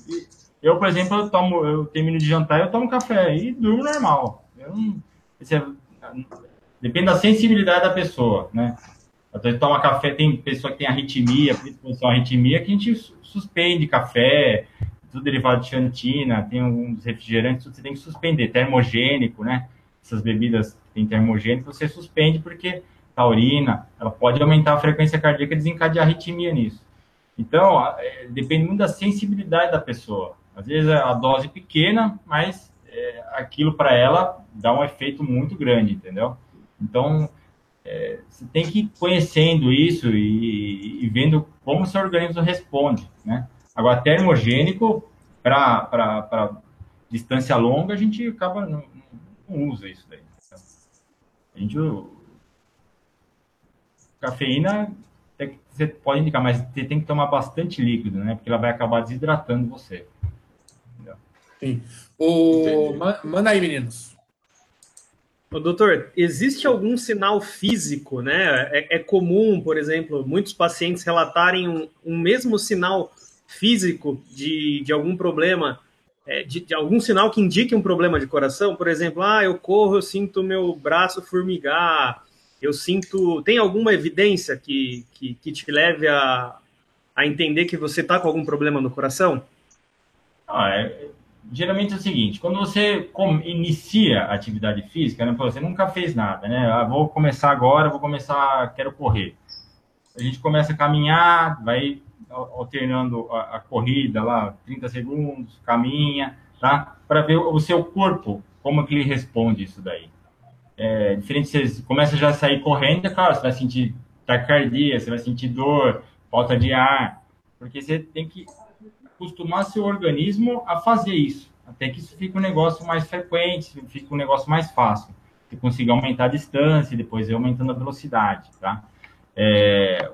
Eu, por exemplo, eu tomo, eu termino de jantar, eu tomo café e durmo normal. Eu não, Depende da sensibilidade da pessoa, né? Vezes toma café, tem pessoa que tem arritmia, à arritmia, que a gente suspende café, tudo derivado de xantina, tem alguns refrigerantes, você tem que suspender, termogênico, né? Essas bebidas que tem termogênico, você suspende porque taurina, ela pode aumentar a frequência cardíaca e desencadear arritmia nisso. Então, é, depende muito da sensibilidade da pessoa. Às vezes a dose pequena, mas é, aquilo para ela dá um efeito muito grande, entendeu? Então, é, você tem que ir conhecendo isso e, e, vendo como seu organismo responde, né? Agora, termogênico, para distância longa, a gente acaba não, não usa isso daí. Então, a gente, cafeína você pode indicar, mas você tem que tomar bastante líquido, né? Porque ela vai acabar desidratando você. Entendeu? Sim. O... Manda aí, meninos. Ô, doutor, existe algum sinal físico, né? É, é, comum, por exemplo, muitos pacientes relatarem um, um mesmo sinal físico de, de algum problema, é, de, de, algum sinal que indique um problema de coração. Por exemplo, ah, eu corro, eu sinto meu braço formigar, eu sinto. Tem alguma evidência que, que, que te leve a, a entender que você está com algum problema no coração? Ah, é, geralmente é o seguinte, quando você inicia a atividade física, né, você nunca fez nada, né? Ah, vou começar agora, vou começar, quero correr. A gente começa a caminhar, vai alternando a, a corrida lá, 30 segundos, caminha, tá? Para ver o seu corpo, como que ele responde isso daí. É, diferente, você começa já a sair correndo, é claro, você vai sentir taquicardia, você vai sentir dor, falta de ar, porque você tem que acostumar seu organismo a fazer isso, até que isso fique um negócio mais frequente, fique um negócio mais fácil. Você consiga aumentar a distância depois ir aumentando a velocidade, tá? É,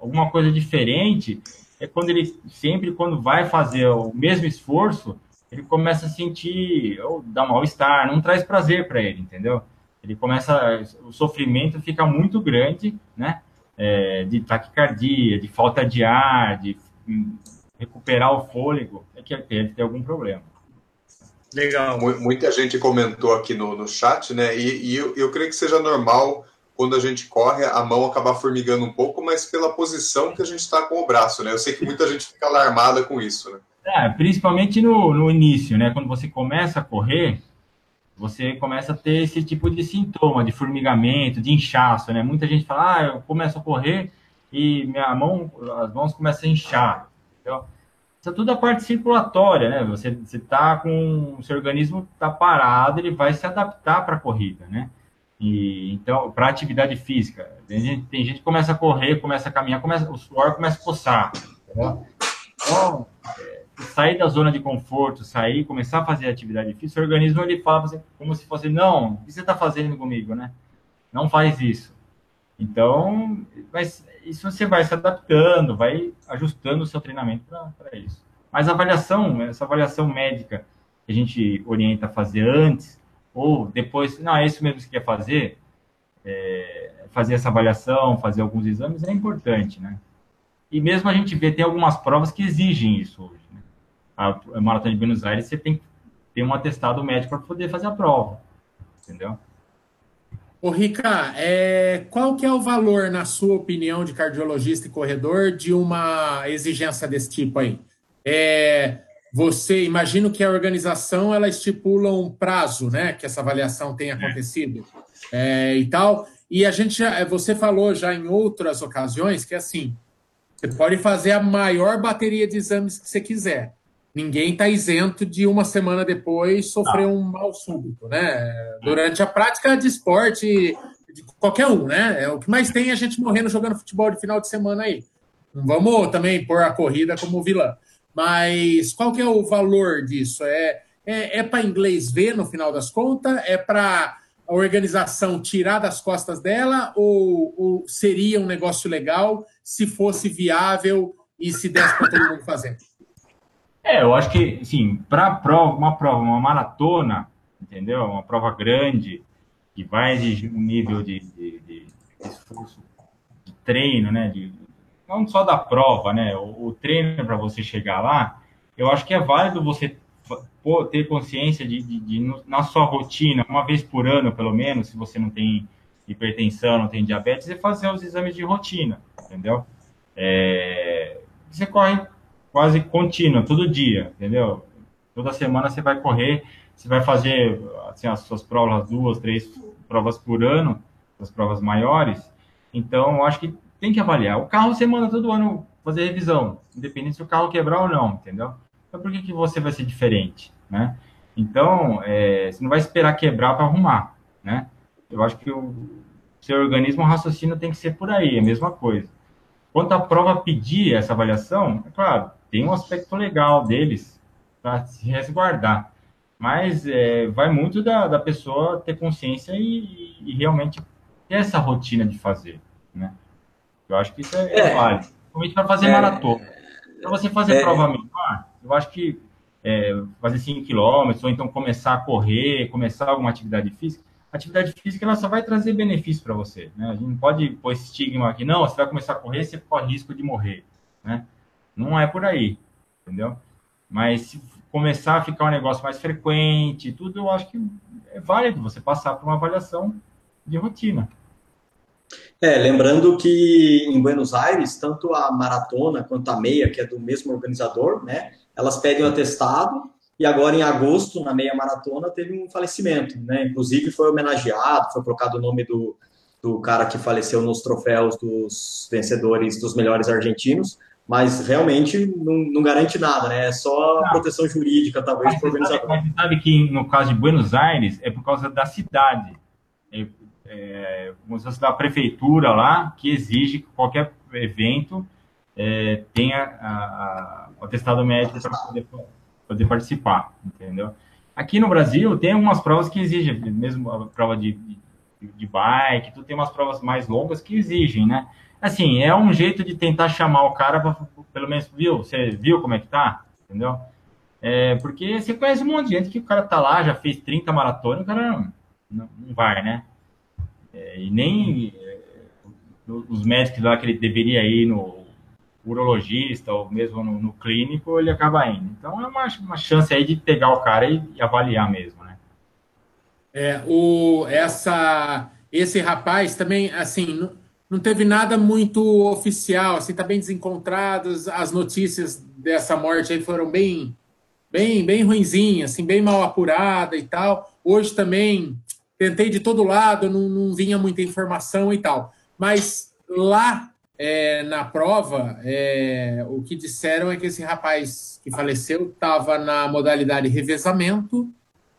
alguma coisa diferente é quando ele sempre quando vai fazer o mesmo esforço, ele começa a sentir ou dá mal-estar, não traz prazer para ele, entendeu? Ele começa, o sofrimento fica muito grande, né? É, de taquicardia, de falta de ar, de recuperar o fôlego, é que deve ter algum problema. Legal. Muita gente comentou aqui no, no chat, né? E, e eu, eu creio que seja normal quando a gente corre, a mão acabar formigando um pouco, mas pela posição que a gente está com o braço, né? Eu sei que muita gente fica alarmada com isso, né? É, principalmente no, no início, né? Quando você começa a correr, você começa a ter esse tipo de sintoma de formigamento, de inchaço, né? Muita gente fala, ah, eu começo a correr e minha mão, as mãos começam a inchar. Então, isso é tudo a parte circulatória, né? Você está com o seu organismo está parado, ele vai se adaptar para a corrida, né? E então para atividade física, tem gente, tem gente que começa a correr, começa a caminhar, começa o suor começa a coçar. Entendeu? Então, é, sair da zona de conforto, sair, começar a fazer atividade física, o organismo ele fala como se fosse não, o que você está fazendo comigo, né? Não faz isso. Então, mas isso você vai se adaptando, vai ajustando o seu treinamento para isso. Mas a avaliação, essa avaliação médica que a gente orienta a fazer antes, ou depois, não, é isso mesmo que quer fazer, é, fazer essa avaliação, fazer alguns exames é importante, né? E mesmo a gente vê, tem algumas provas que exigem isso hoje. A Maratona de Buenos Aires, você tem que ter um atestado médico para poder fazer a prova, entendeu? Ô, Rica, é, qual que é o valor, na sua opinião, de cardiologista e corredor, de uma exigência desse tipo aí? É, você, imagino que a organização, ela estipula um prazo, né, que essa avaliação tenha acontecido é, e tal, e a gente, já, você falou já em outras ocasiões que, assim, você pode fazer a maior bateria de exames que você quiser, ninguém está isento de uma semana depois sofrer um mal súbito, né? Durante a prática de esporte, de qualquer um, né? É o que mais tem é a gente morrendo jogando futebol de final de semana aí. Não vamos também pôr a corrida como vilã. Mas qual que é o valor disso? É, é, é para inglês ver no final das contas? É para a organização tirar das costas dela? Ou, ou seria um negócio legal se fosse viável e se desse para todo mundo fazer? É, eu acho que, sim, para prova, uma prova, uma maratona, entendeu? Uma prova grande, que vai exigir um nível de, de, de esforço, de treino, né? De, não só da prova, né? O, o treino para você chegar lá, eu acho que é válido você ter consciência de, de, de, na sua rotina, uma vez por ano, pelo menos, se você não tem hipertensão, não tem diabetes, você fazer os exames de rotina, entendeu? É, você corre quase contínua, todo dia, entendeu? Toda semana você vai correr, você vai fazer assim, as suas provas, duas, três provas por ano, as provas maiores. Então, eu acho que tem que avaliar. O carro você manda todo ano fazer revisão, independente se o carro quebrar ou não, entendeu? Então, por que, que você vai ser diferente, né? Então, é, você não vai esperar quebrar para arrumar, né? Eu acho que o seu organismo, o raciocínio tem que ser por aí, é a mesma coisa. Quanto à prova pedir essa avaliação, é claro, tem um aspecto legal deles para se resguardar. Mas é, vai muito da, da pessoa ter consciência e, e, realmente ter essa rotina de fazer, né? Eu acho que isso é, é. válido. Principalmente para fazer é, maratona. Para você fazer é. prova menor, eu acho que é, fazer 5 quilômetros, ou então começar a correr, começar alguma atividade física, a atividade física ela só vai trazer benefício para você. Né? A gente não pode pôr esse estigma aqui, não, você vai começar a correr, você corre risco de morrer. Né? Não é por aí, entendeu? Mas se começar a ficar um negócio mais frequente, tudo, eu acho que é válido você passar por uma avaliação de rotina. É, lembrando que em Buenos Aires, tanto a maratona quanto a meia, que é do mesmo organizador, né, elas pedem o atestado, e agora em agosto, na meia maratona, teve um falecimento, né, inclusive foi homenageado, foi colocado o nome do, do cara que faleceu nos troféus dos vencedores dos melhores argentinos, mas realmente não, não, garante nada, né? É só não. proteção jurídica, talvez, para o organizador. Mas sabe que no caso de Buenos Aires é por causa da cidade. É, é, como se fosse da prefeitura lá, que exige que qualquer evento é, tenha a, a, o atestado médico para poder, poder participar, entendeu? Aqui no Brasil tem algumas provas que exigem, mesmo a prova de, de, de bike, tu tem umas provas mais longas que exigem, né? Assim, é um jeito de tentar chamar o cara para, pelo menos, viu? Você viu como é que tá? Entendeu? É, porque você conhece um monte de gente que o cara tá lá, já fez 30 maratonas, o cara não, não, não vai, né? É, e nem é, os médicos lá que ele deveria ir no urologista ou mesmo no, no clínico, ele acaba indo. Então é uma, uma chance aí de pegar o cara e, e avaliar mesmo, né? É, o, essa, esse rapaz também, assim, não teve nada muito oficial, assim, tá bem desencontradas. As notícias dessa morte aí foram bem, bem, bem ruinzinhas, assim, bem mal apurada e tal. Hoje também tentei de todo lado, não, não vinha muita informação e tal. Mas lá é, na prova, é, o que disseram é que esse rapaz que faleceu estava na modalidade revezamento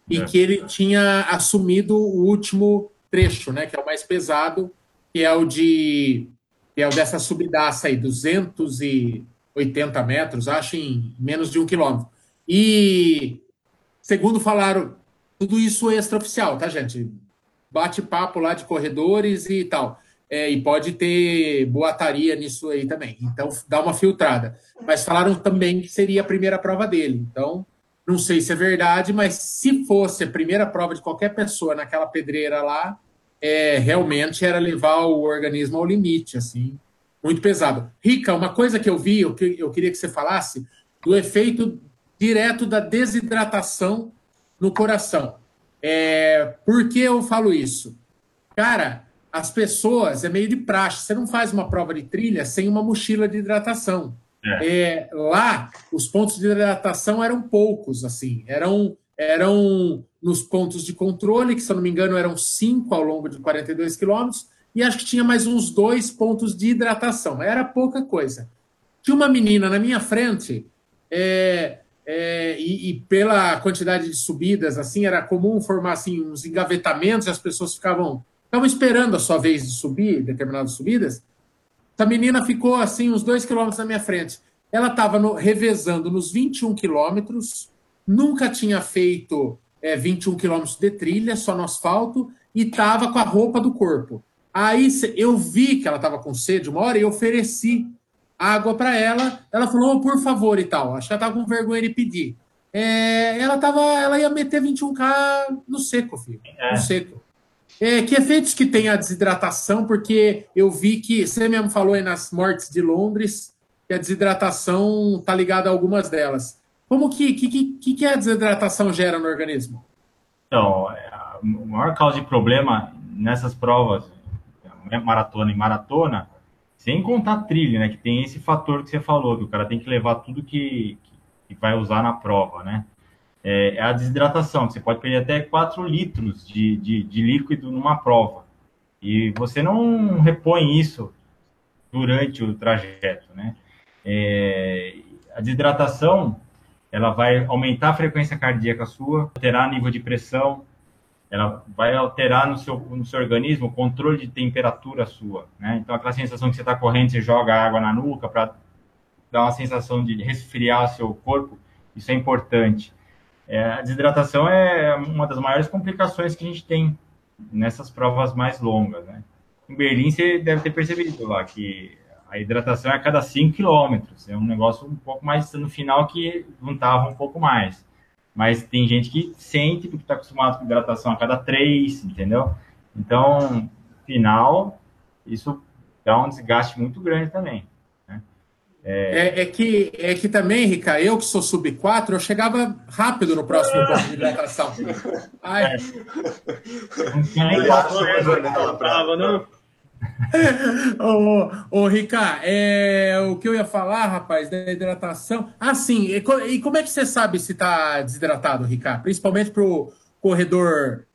e é. que ele tinha assumido o último trecho, né, que é o mais pesado, que é o de que é o dessa subidaça aí, 280 metros, acho, em menos de um quilômetro. E, segundo falaram, tudo isso extraoficial, tá, gente? Bate-papo lá de corredores e tal. É, e pode ter boataria nisso aí também. Então, dá uma filtrada. Mas falaram também que seria a primeira prova dele. Então, não sei se é verdade, mas se fosse a primeira prova de qualquer pessoa naquela pedreira lá, é, realmente era levar o organismo ao limite, assim. Muito pesado. Rica, uma coisa que eu vi, eu, que, eu queria que você falasse, do efeito direto da desidratação no coração. É, por que eu falo isso? Cara, as pessoas, é meio de praxe, você não faz uma prova de trilha sem uma mochila de hidratação. É. É, lá, os pontos de hidratação eram poucos, assim, eram, eram nos pontos de controle, que se eu não me engano eram cinco ao longo de 42 quilômetros, e acho que tinha mais uns dois pontos de hidratação. Era pouca coisa. Tinha uma menina na minha frente, é, é, e, e, pela quantidade de subidas, assim, era comum formar assim, uns engavetamentos, e as pessoas ficavam, ficavam esperando a sua vez de subir, determinadas subidas. Essa menina ficou assim, uns dois quilômetros na minha frente. Ela estava no, revezando nos 21 quilômetros, nunca tinha feito é, 21 quilômetros de trilha, só no asfalto, e estava com a roupa do corpo. Aí eu vi que ela estava com sede uma hora e ofereci água para ela. Ela falou, oh, por favor e tal. Acho que ela estava com vergonha de pedir. É, ela tava, ela ia meter 21K no seco, filho. É. No seco. É, que efeitos que tem a desidratação? Porque eu vi que você mesmo falou aí nas mortes de Londres que a desidratação tá ligada a algumas delas. Como que, que, que, que a desidratação gera no organismo? Então, é, a maior causa de problema nessas provas né, maratona e maratona, sem contar trilha, né? Que tem esse fator que você falou, que o cara tem que levar tudo que, que vai usar na prova, né? É, é a desidratação, que você pode perder até 4 litros de, de, de líquido numa prova. E você não repõe isso durante o trajeto, né? É, a desidratação, ela vai aumentar a frequência cardíaca sua, alterar nível de pressão, ela vai alterar no seu, no seu organismo o controle de temperatura sua, né? Então, aquela sensação que você está correndo, você joga água na nuca para dar uma sensação de resfriar seu corpo, isso é importante. É, a desidratação é uma das maiores complicações que a gente tem nessas provas mais longas, né? Em Berlim, você deve ter percebido lá que a hidratação é a cada 5 quilômetros, é um negócio um pouco mais no final que juntava um pouco mais. Mas tem gente que sente porque está acostumado com hidratação a cada três, entendeu? Então, final, isso dá um desgaste muito grande também. Né? É... É, é... que, é que também, Rica, eu que sou sub 4, eu chegava rápido no próximo ponto de hidratação. Ai. É. Não tinha nem quatro horas, não ô, ô, Rica, é, o que eu ia falar, rapaz, da hidratação. Ah, sim. E, e como é que você sabe se está desidratado, Rica? Principalmente para o corredor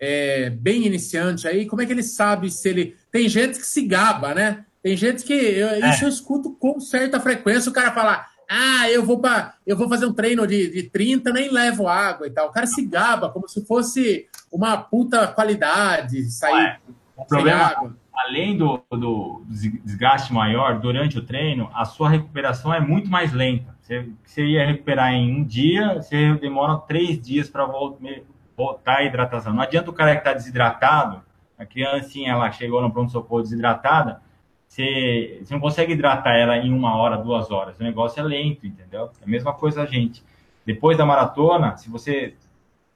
é, bem iniciante aí, como é que ele sabe se ele. Tem gente que se gaba, né? Tem gente que. Eu, é. Isso eu escuto com certa frequência o cara falar. Ah, eu vou para, eu vou fazer um treino de, de 30, nem levo água e tal. O cara se gaba como se fosse uma puta qualidade sair o problema, água além do, do, desgaste maior durante o treino, a sua recuperação é muito mais lenta. Você, você ia recuperar em um dia, você demora três dias para voltar à hidratação. Não adianta o cara que está desidratado, a criancinha ela chegou no pronto-socorro desidratada, você, você não consegue hidratar ela em uma hora, duas horas. O negócio é lento, entendeu? É a mesma coisa a gente. Depois da maratona, se você,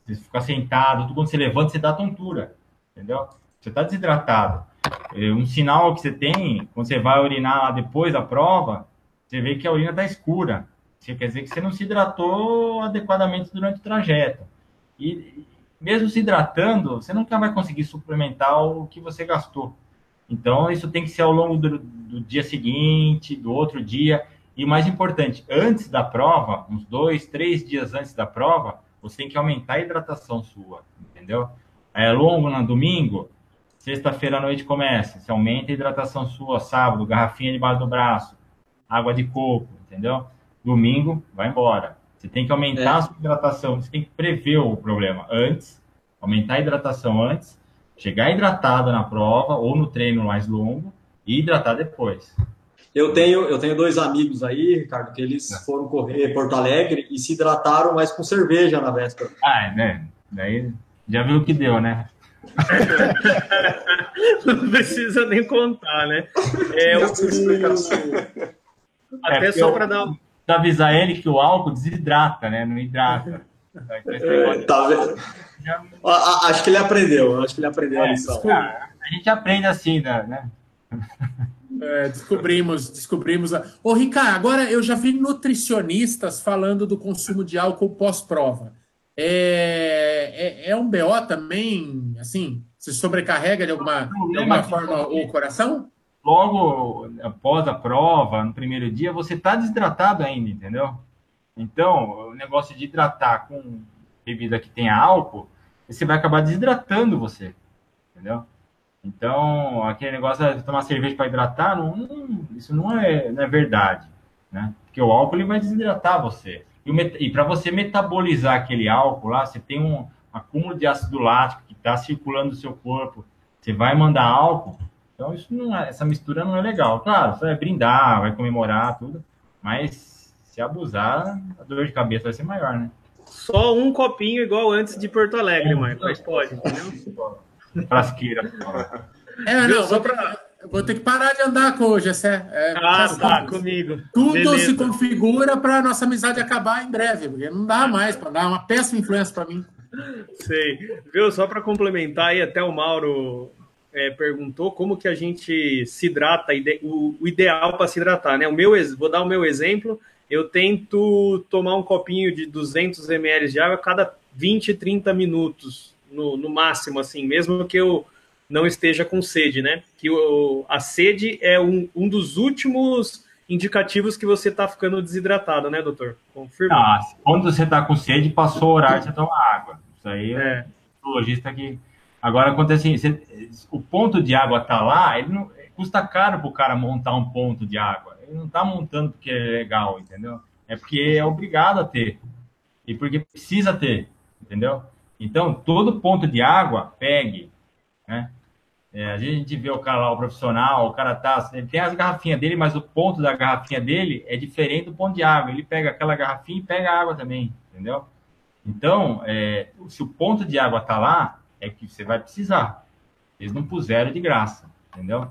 se você ficar sentado, quando você levanta, você dá tontura, entendeu? Você está desidratado um sinal que você tem, quando você vai urinar lá depois da prova, você vê que a urina está escura. Isso quer dizer que você não se hidratou adequadamente durante o trajeto. E mesmo se hidratando, você nunca vai conseguir suplementar o que você gastou. Então, isso tem que ser ao longo do, do dia seguinte, do outro dia. E o mais importante, antes da prova, uns dois, três dias antes da prova, você tem que aumentar a hidratação sua, entendeu? É longo no domingo, Sexta-feira à noite começa. Você aumenta a hidratação sua, sábado, garrafinha debaixo do braço, água de coco, entendeu? Domingo, vai embora. Você tem que aumentar é. a sua hidratação, você tem que prever o problema antes, aumentar a hidratação antes, chegar hidratado na prova ou no treino mais longo e hidratar depois. Eu tenho, eu tenho dois amigos aí, Ricardo, que eles é. foram correr Porto Alegre e se hidrataram, mas com cerveja na véspera. Ah, né? Daí já viu o que deu, né? Não precisa nem contar, né? É, o... Até é, só para dar. avisar ele que o álcool desidrata, né? Não hidrata. É, tá vendo? Acho que ele aprendeu, acho que ele aprendeu é, a lição. A gente aprende assim, né? É, descobrimos, descobrimos. Ô, Ricardo, agora eu já vi nutricionistas falando do consumo de álcool pós-prova. É, é, é, um BO também, assim, se sobrecarrega de alguma, de alguma forma o coração? Logo após a prova, no primeiro dia, você está desidratado ainda, entendeu? Então, o negócio de hidratar com bebida que tem álcool, você vai acabar desidratando você, entendeu? Então, aquele negócio de tomar cerveja para hidratar, não, não, isso não é, não é verdade, né? Porque o álcool ele vai desidratar você. E, e para você metabolizar aquele álcool lá, você tem um acúmulo de ácido lático que está circulando no seu corpo. Você vai mandar álcool. Então, isso não é, essa mistura não é legal. Claro, você vai brindar, vai comemorar, tudo. Mas se abusar, a dor de cabeça vai ser maior, né? Só um copinho igual antes de Porto Alegre, é, mãe. Mas pode, entendeu? Frasqueira. É, não, vou, pra... vou ter que parar de andar com o Gessé. É, ah, tá, comigo. Tudo Beleza. se configura para nossa amizade acabar em breve, porque não dá mais para dar uma péssima influência para mim. Sei. Viu? Só para complementar aí, até o Mauro é, perguntou como que a gente se hidrata, o, o ideal para se hidratar, né? O meu, vou dar o meu exemplo. Eu tento tomar um copinho de 200 ml de água a cada 20, 30 minutos no, no máximo, assim, mesmo que eu não esteja com sede, né? Que o, a sede é um, um dos últimos indicativos que você está ficando desidratado, né, doutor? Confirma. Ah, quando você está com sede, passou o horário, você toma água. Isso aí é, o logista que. Agora acontece assim, você, o ponto de água tá lá, ele não custa caro para o cara montar um ponto de água. Ele não está montando porque é legal, entendeu? É porque é obrigado a ter. E porque precisa ter, entendeu? Então, todo ponto de água, pegue, né? É, a gente vê o cara lá, o profissional, o cara tá, ele tem as garrafinhas dele, mas o ponto da garrafinha dele é diferente do ponto de água. Ele pega aquela garrafinha e pega a água também, entendeu? Então, é, se o ponto de água tá lá, é que você vai precisar. Eles não puseram de graça, entendeu?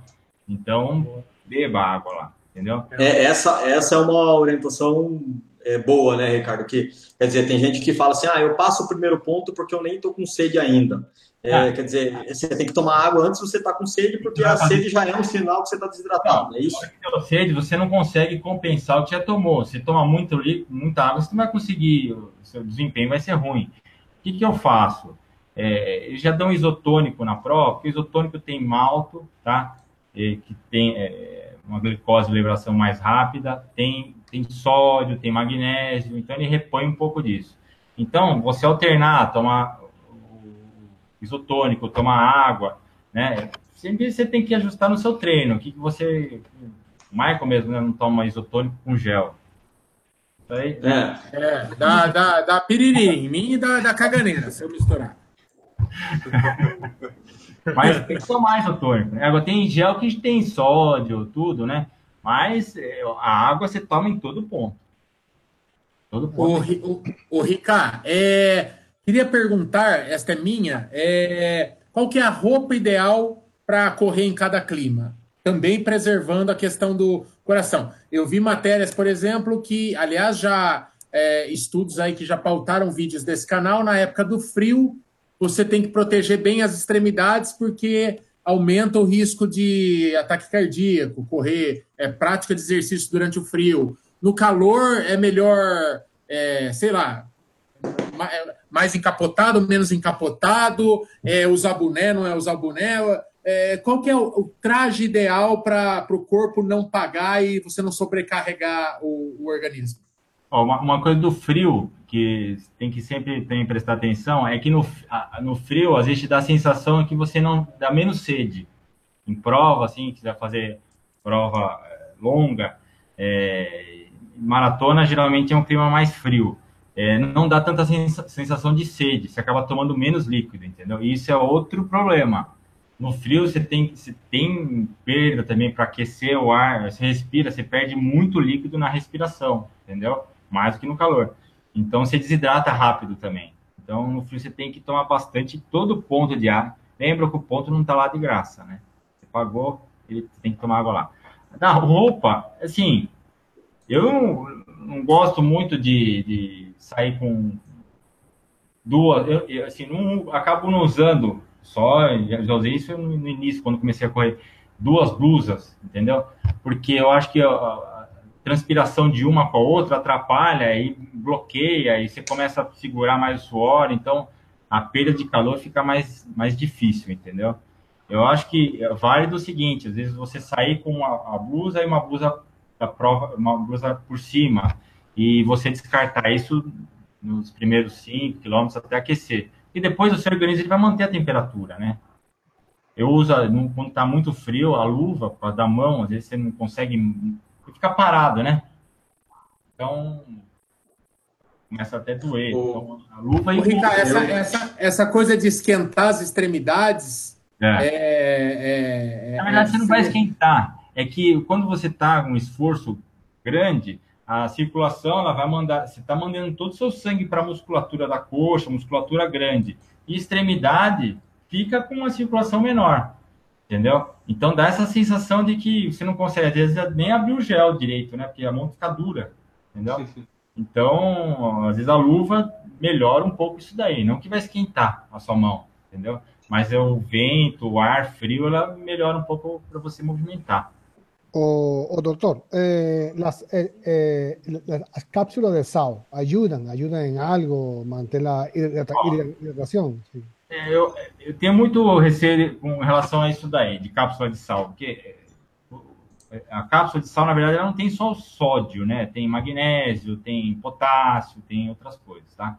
Então, beba água lá, entendeu? É, essa, essa é uma orientação é, boa, né, Ricardo? Que, quer dizer, tem gente que fala assim, ah, eu passo o primeiro ponto porque eu nem estou com sede ainda. É, ah. Quer dizer, você tem que tomar água antes de você estar tá com sede, porque a sede já é um sinal que você está desidratado, não, é isso? Pela sede, você não consegue compensar o que já tomou. Se toma muito líquido, muita água, você não vai conseguir, o seu desempenho vai ser ruim. O que, que eu faço? É, eles já dão isotônico na prova, porque o isotônico tem malto, tá? E, que tem é, uma glicose de liberação mais rápida, tem tem sódio, tem magnésio, então ele repõe um pouco disso. Então, você alternar, tomar isotônico, tomar água, né? Sempre você tem que ajustar no seu treino. O que, que você. O Michael mesmo né, não toma isotônico com gel. Aí, é, é dá, dá, dá piriri em mim e dá, dá caganeira se eu misturar. Mas tem que tomar isotônico. Né? Agora tem gel que tem sódio, tudo, né? Mas é, a água você toma em todo ponto. Todo ponto. O, o, o Ricardo, é, queria perguntar, esta é minha, é, qual que é a roupa ideal para correr em cada clima? Também preservando a questão do coração. Eu vi matérias, por exemplo, que, aliás, já é, estudos aí que já pautaram vídeos desse canal, na época do frio, você tem que proteger bem as extremidades, porque aumenta o risco de ataque cardíaco, correr, é, prática de exercício durante o frio. No calor é melhor, é, sei lá, mais encapotado, menos encapotado, é, usar boné, não é usar boné. É, qual que é o, o traje ideal para o corpo não pagar e você não sobrecarregar o, o organismo? Uma, uma, coisa do frio que tem que sempre tem prestar atenção é que no, no frio, às vezes dá a sensação que você não dá menos sede. Em prova, assim, quiser fazer prova eh, longa, é, maratona geralmente é um clima mais frio. É, não dá tanta sensação de sede, você acaba tomando menos líquido, entendeu? E isso é outro problema. No frio você tem, você tem perda também para aquecer o ar, você respira, você perde muito líquido na respiração, entendeu? Mais do que no calor. Então você desidrata rápido também. Então no frio você tem que tomar bastante todo ponto de ar. Lembra que o ponto não está lá de graça, né? Você pagou, ele tem que tomar água lá. Na roupa, assim, eu não gosto muito de, de sair com duas. Eu, eu, assim, não acabo não usando só. Já, usei isso no início, quando comecei a correr. duas blusas, entendeu? Porque eu acho que a transpiração de uma com a outra atrapalha e bloqueia, e você começa a segurar mais o suor, então a perda de calor fica mais, mais difícil, entendeu? Eu acho que é válido o seguinte, às vezes você sair com a blusa e uma blusa da prova, uma blusa por cima, e você descartar isso nos primeiros 5 quilômetros até aquecer. E depois o seu organismo ele vai manter a temperatura, né? Eu uso, quando está muito frio, a luva para dar mão, às vezes você não consegue, fica parado, né? Então, começa até a doer. O... Então, a luva e Ricardo, essa, essa, essa coisa de esquentar as extremidades. É. É, é, Na verdade, você não vai esquentar. É que quando você está com um esforço grande, a circulação ela vai mandar, você está mandando todo o seu sangue para a musculatura da coxa, musculatura grande, e extremidade fica com uma circulação menor, entendeu? Então dá essa sensação de que você não consegue, às vezes, nem abrir o gel direito, né? Porque a mão fica dura, entendeu? Então, às vezes a luva melhora um pouco isso daí, não que vai esquentar a sua mão, entendeu? Mas é o vento, o ar frio, ela melhora um pouco para você movimentar. O, o doctor, eh, las, eh, eh, las, cápsulas de sal ayudan, ayudan en algo, manter la hidratação? Sim. É, eu, eu, tenho muito receio com relação a isso daí, de cápsula de sal, porque é, a cápsula de sal, na verdade, ela não tem só o sódio, né? Tem magnésio, tem potássio, tem outras coisas, tá?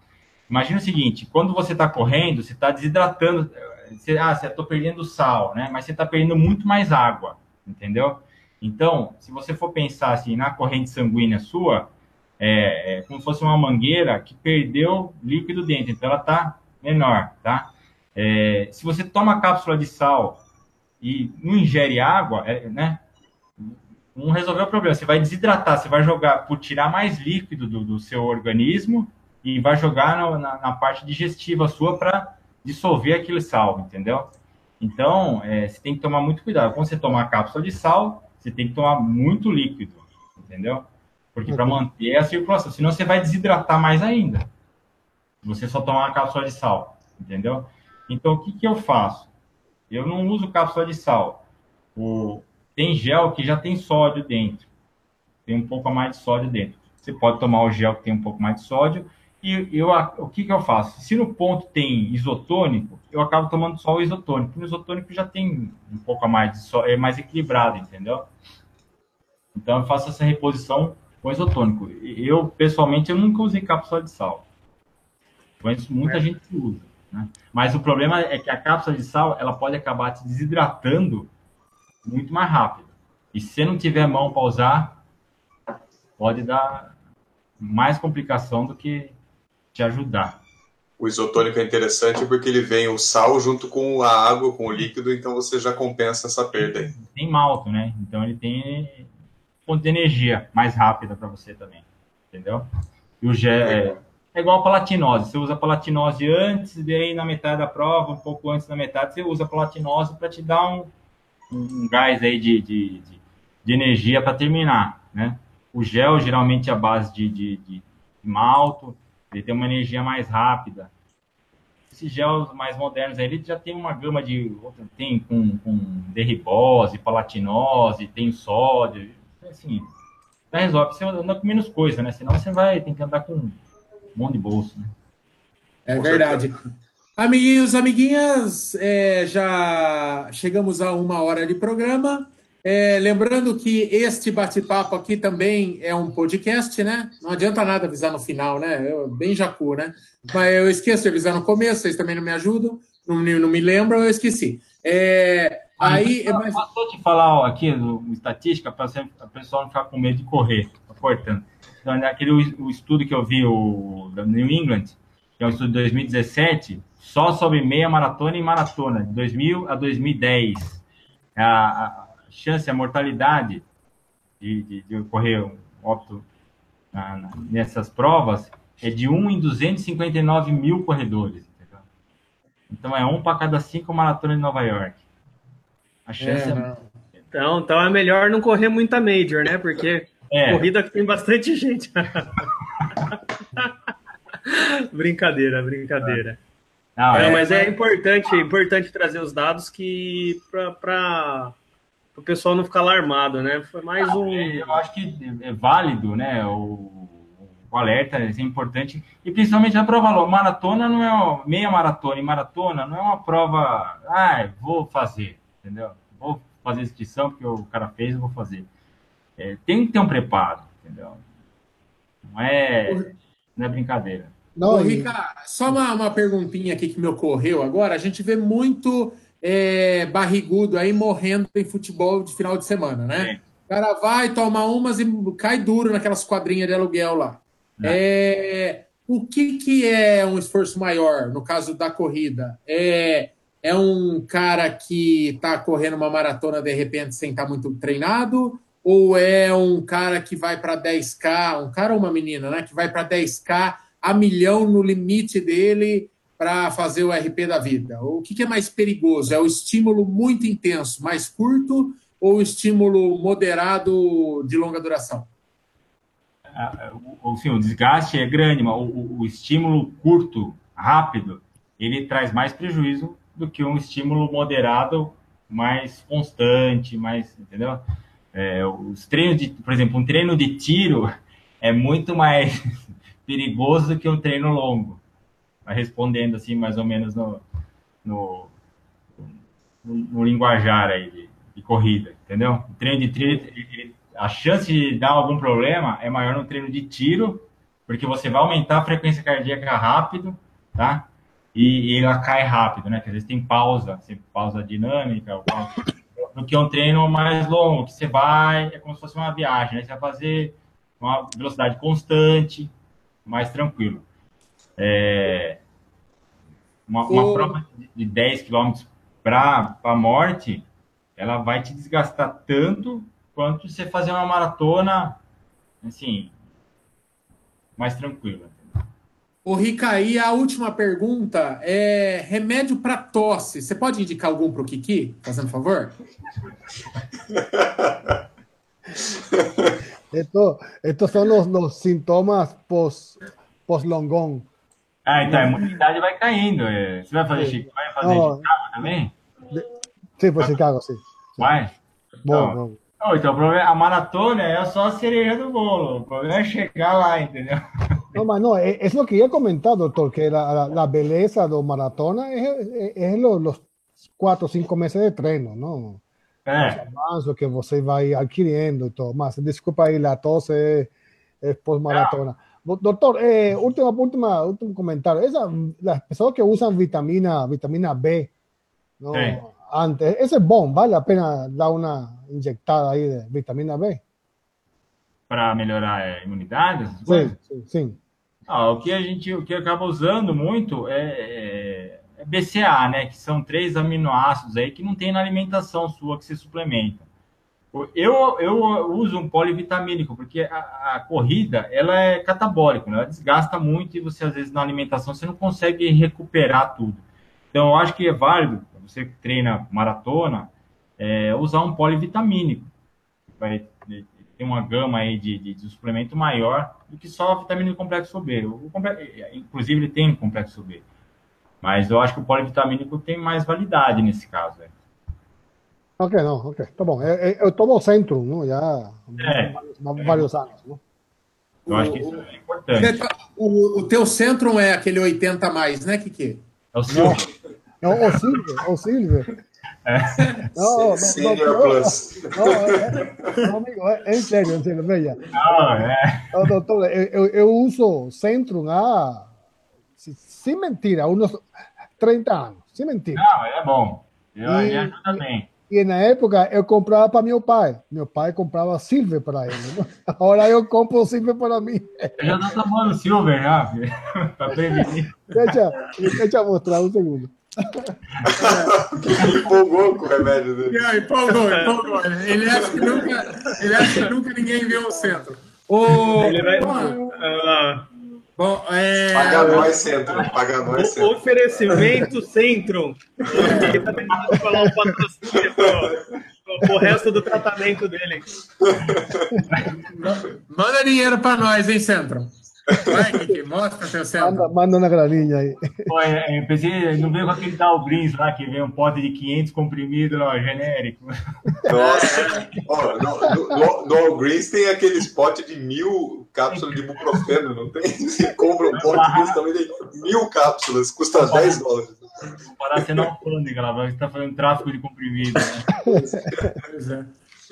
Imagina o seguinte, quando você está correndo, você está desidratando, você, ah, você estou perdendo sal, né? Mas você está perdendo muito mais água, entendeu? Então, se você for pensar assim na corrente sanguínea sua, é, é como se fosse uma mangueira que perdeu líquido dentro, então ela está menor, tá? É, se você toma cápsula de sal e não ingere água, é, né? Não resolveu o problema. Você vai desidratar, você vai jogar por tirar mais líquido do, do seu organismo e vai jogar no, na, na, parte digestiva sua para dissolver aquele sal, entendeu? Então, é, você tem que tomar muito cuidado. Quando você tomar a cápsula de sal, você tem que tomar muito líquido, entendeu? Porque para manter a circulação, senão você vai desidratar mais ainda. Você só tomar uma cápsula de sal, entendeu? Então, o que, que eu faço? Eu não uso cápsula de sal. O, tem gel que já tem sódio dentro. Tem um pouco a mais de sódio dentro. Você pode tomar o gel que tem um pouco mais de sódio. E eu, o que, que eu faço? Se no ponto tem isotônico, eu acabo tomando só o isotônico. O isotônico já tem um pouco a mais de sódio, é mais equilibrado, entendeu? Então eu faço essa reposição com isotônico. Eu, pessoalmente, eu nunca usei cápsula de sal. Conheço muita é. gente que usa. Né? Mas o problema é que a cápsula de sal ela pode acabar te desidratando muito mais rápido. E se não tiver mão para usar, pode dar mais complicação do que te ajudar. O isotônico é interessante porque ele vem o sal junto com a água, com o líquido, então você já compensa essa perda aí. Tem malto, né? Então ele tem fonte de energia mais rápida para você também, entendeu? E o gel é, é igual a palatinose. Você usa a palatinose antes, e aí na metade da prova, um pouco antes da metade, você usa a palatinose para te dar um, um gás aí de, de, de, de energia para terminar, né? O gel geralmente é a base de, de, de malto, ele tem uma energia mais rápida. Esses gels mais modernos aí, ele já tem uma gama de. Tem com, com derribose, palatinose, tem sódio. Assim, resolve. Você anda com menos coisa, né? Senão você vai ter que andar com monte de bolso, né? É verdade. Amiguinhos, amiguinhas, é, já chegamos a uma hora de programa. É, lembrando que este bate-papo aqui também é um podcast, né? Não adianta nada avisar no final, né? Eu, bem jacu, né? Mas eu esqueço de avisar no começo, vocês também não me ajudam, não, não me lembram, eu esqueci. É, aí, ah, mas... Posso te falar aqui do estatística para a pessoa não ficar com medo de correr, cortando. Então, aquele o, estudo que eu vi, o da New England, que é um estudo de 2017, só sobre meia maratona e maratona, de 2000 a 2010. A, a chance, a mortalidade de, de, de ocorrer um óbito na, na, nessas provas é de 1 em 259 mil corredores. Entendeu? Então, é um para cada cinco maratonas de Nova York. A chance é, é... Então, então é melhor não correr muita major, né? Porque é. corrida que tem bastante gente. brincadeira, brincadeira. Não, é, é, mas é importante, é importante trazer os dados que para o pessoal não ficar alarmado, né? Foi mais um. Eu acho que é válido, né? O, o alerta é importante. E principalmente na prova longa. Maratona não é uma, meia maratona e maratona não é uma prova. Ah, vou fazer, entendeu? Vou fazer inscrição porque o cara fez, eu vou fazer. É, tem que ter um preparo, entendeu? Não é, não é brincadeira. Não, Ô, Rica, só uma, uma perguntinha aqui que me ocorreu agora. A gente vê muito é, barrigudo aí morrendo em futebol de final de semana, né? É. O cara vai, toma umas e cai duro naquelas quadrinhas de aluguel lá. É. é. o que, que é um esforço maior no caso da corrida? É, é um cara que está correndo uma maratona de repente sem estar tá muito treinado? Ou é um cara que vai para 10K, um cara ou uma menina, né? Que vai para 10K a milhão no limite dele para fazer o RP da vida? O que, que é mais perigoso? É o estímulo muito intenso, mais curto, ou o estímulo moderado de longa duração? Sim, o desgaste é grande, mas o, o, estímulo curto, rápido, ele traz mais prejuízo do que um estímulo moderado, mais constante, mais, entendeu? É, os treinos de, por exemplo, um treino de tiro é muito mais perigoso do que um treino longo. Vai respondendo assim, mais ou menos no, no, no, linguajar aí de, de, corrida, entendeu? O treino de tiro, a chance de dar algum problema é maior no treino de tiro, porque você vai aumentar a frequência cardíaca rápido, tá? E, e ela cai rápido, né? Que às vezes tem pausa, sempre pausa dinâmica, pausa, do que um treino mais longo, que você vai, é como se fosse uma viagem, né? Você vai fazer uma velocidade constante, mais tranquilo. É, uma, uma prova de 10 km para a morte, ela vai te desgastar tanto quanto você fazer uma maratona, assim, mais tranquila. O Rica, aí a última pergunta é remédio para tosse. Você pode indicar algum para o Kiki, fazendo favor? Esto, estos son los, los sintomas post, post-longón. Ah, então a imunidade vai caindo. Você vai fazer, Chico, vai fazer Chicago também? Sim, por Chicago, sim. Vai? Bom, então, bom. Não, então, o problema, a maratona é só a cereja do bolo. O problema é chegar lá, entendeu? No, mas no, es, lo que ya he comentado, doctor, que la, la, la belleza de maratona es, es, es los, los, cuatro o cinco meses de treino, ¿no? É. Os que você vai adquirindo e tudo. Mas, desculpa aí, a tosse é, é pós-maratona. Doutor, eh, última, última, último comentário. Esa, las pessoas que usam vitamina, vitamina B, ¿no? Antes, ese es bom, vale a pena dar uma injectada aí de vitamina B? Para melhorar a imunidade? Sim, sim, sim. Ah, o que a gente, o que acaba usando muito é, é BCA, né? Que são três aminoácidos aí que não tem na alimentação sua que se suplementa. Eu, eu uso um polivitamínico, porque a, a, corrida ela é catabólica, né? ela desgasta muito e você, às vezes, na alimentação, você não consegue recuperar tudo. Então, eu acho que é válido, você que treina maratona, é, usar um polivitamínico. Vai ter uma gama aí de, de, de suplemento maior do que só a vitamina do complexo B. O, inclusive, ele tem complexo B. Mas eu acho que o polivitamínico tem mais validade nesse caso. É. Ok, não, ok. Tá bom. Eu, eu tomo Centrum, não? Já é, vários é. anos, não? Eu acho que isso é importante. O, o teu Centrum é aquele 80 mais, né, Kiki? É o Silver. É o Silver, o Silver. É. Não, não, Senior Plus. Não, é, não, amigo, é, é sério, em sério, veja. Não, é. doutor, eu, eu uso Centrum há, sem mentira, uns 30 anos, sem mentira. Não, é bom. Eu, e, ajuda bem. E na época eu comprava para meu pai. Meu pai comprava Silver para ele. Né? Agora eu compro Silver para mim. Eu já estou tomando Silver já, para prevenir. Deixa, deixa eu mostrar um segundo. Empolgou com o remédio dele. Não, empolgou, empolgou. Ele acha que nunca, ele acha que nunca ninguém viu o centro. O... Ele vai. Bom, é... Paga nós, Centro. Paga nós, Centro. Oferecimento Centro. Ele tá tentando falar um patrocínio pro, o resto do tratamento dele. Manda dinheiro para nós, hein, Centro? Vai, Kiki, mostra seu céu. Manda, manda na graninha aí. Pô, é, eu pensei, não veio com aquele Dalgrins lá, que vem um pote de 500 comprimidos lá, genérico. Nossa, oh, no, no, no Algreens tem aqueles potes de mil cápsulas de ibuprofeno, não tem? Você compra um pote desse também tem mil cápsulas, custa 10 dólares. Parar sendo alfândega lá, você está fazendo tráfico de comprimidos. Né? Pois é.